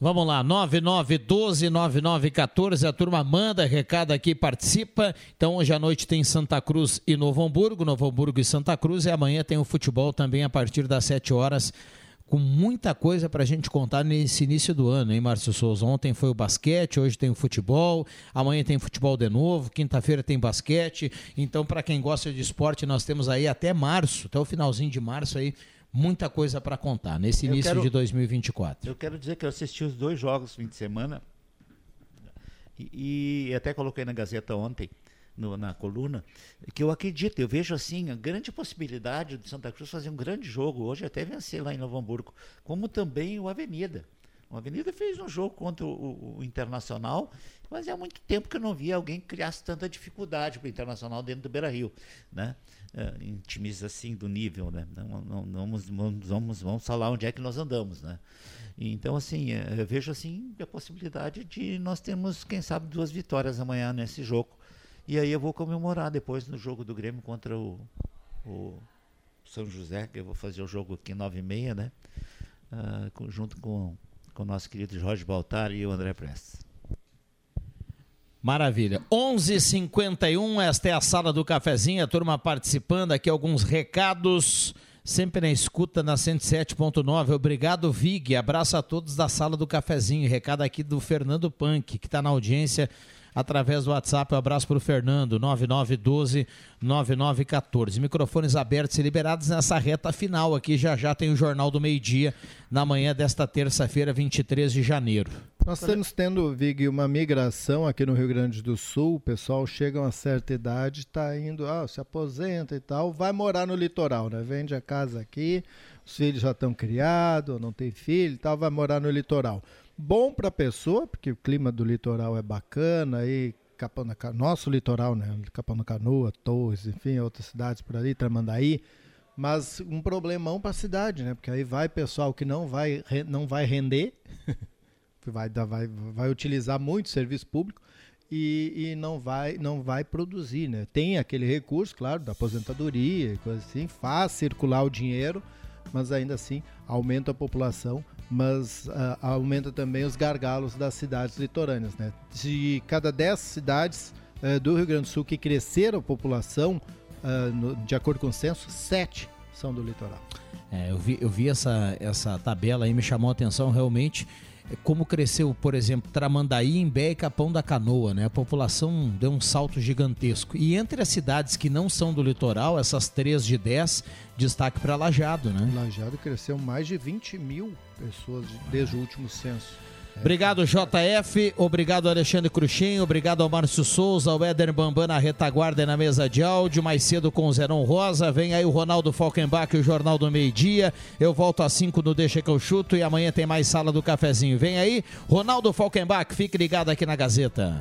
Vamos lá, 9912-9914, a turma manda recado aqui, participa. Então, hoje à noite tem Santa Cruz e Novo Hamburgo, Novo Hamburgo e Santa Cruz, e amanhã tem o futebol também a partir das 7 horas, com muita coisa para a gente contar nesse início do ano, hein, Márcio Souza? Ontem foi o basquete, hoje tem o futebol, amanhã tem futebol de novo, quinta-feira tem basquete. Então, para quem gosta de esporte, nós temos aí até março, até o finalzinho de março aí, muita coisa para contar nesse início quero, de 2024. Eu quero dizer que eu assisti os dois jogos no fim de semana e, e até coloquei na Gazeta ontem, no, na coluna, que eu acredito, eu vejo assim a grande possibilidade do Santa Cruz fazer um grande jogo hoje, até vencer lá em Novo Hamburgo, como também o Avenida. O Avenida fez um jogo contra o, o, Internacional, mas há muito tempo que eu não via alguém que criasse tanta dificuldade para o Internacional dentro do Beira Rio. Né? É, em times assim do nível, né? Não, não, não vamos, vamos, vamos falar onde é que nós andamos, né? Então, assim, é, eu vejo assim a possibilidade de nós termos, quem sabe, duas vitórias amanhã nesse jogo. E aí eu vou comemorar depois no jogo do Grêmio contra o, o São José, que eu vou fazer o jogo aqui nove e meia, né? Uh, junto com, com o nosso querido Jorge Baltar e o André Prestes. Maravilha. 11:51 esta é a sala do cafezinho, a turma participando aqui alguns recados. Sempre na escuta na 107.9. Obrigado, Vig. Abraço a todos da sala do cafezinho. Recado aqui do Fernando Punk, que está na audiência através do WhatsApp. Um abraço para o Fernando, 9912-9914. Microfones abertos e liberados nessa reta final aqui. Já já tem o Jornal do Meio Dia, na manhã desta terça-feira, 23 de janeiro. Nós estamos tendo, Vig, uma migração aqui no Rio Grande do Sul. O pessoal chega a uma certa idade, está indo, ah, se aposenta e tal, vai morar no litoral, né? Vende a casa aqui, os filhos já estão criados, não tem filho e tal, vai morar no litoral bom para a pessoa, porque o clima do litoral é bacana, aí Capão da nosso litoral, né? Capão da Canoa, Torres, enfim, outras cidades por ali, Tramandaí, mas um problemão para a cidade, né? Porque aí vai pessoal que não vai, não vai render, vai, vai, vai utilizar muito serviço público e, e, não vai não vai produzir, né? Tem aquele recurso, claro, da aposentadoria e coisa assim, faz circular o dinheiro, mas ainda assim aumenta a população, mas uh, aumenta também os gargalos das cidades litorâneas. Né? De cada 10 cidades uh, do Rio Grande do Sul que cresceram a população, uh, no, de acordo com o censo, 7 são do litoral. É, eu vi, eu vi essa, essa tabela aí, me chamou a atenção realmente como cresceu, por exemplo, Tramandaí, Imbé e Capão da Canoa, né? A população deu um salto gigantesco. E entre as cidades que não são do litoral, essas três de 10, destaque para Lajado, né? Lajado cresceu mais de 20 mil pessoas desde o último censo. Obrigado, JF. Obrigado, Alexandre Cruxem. Obrigado ao Márcio Souza, ao Éder Bambam na retaguarda e na mesa de áudio. Mais cedo com o Zerão Rosa. Vem aí o Ronaldo Falkenbach, o Jornal do Meio Dia. Eu volto às 5 no Deixa que eu chuto e amanhã tem mais Sala do Cafezinho. Vem aí, Ronaldo Falkenbach. Fique ligado aqui na Gazeta.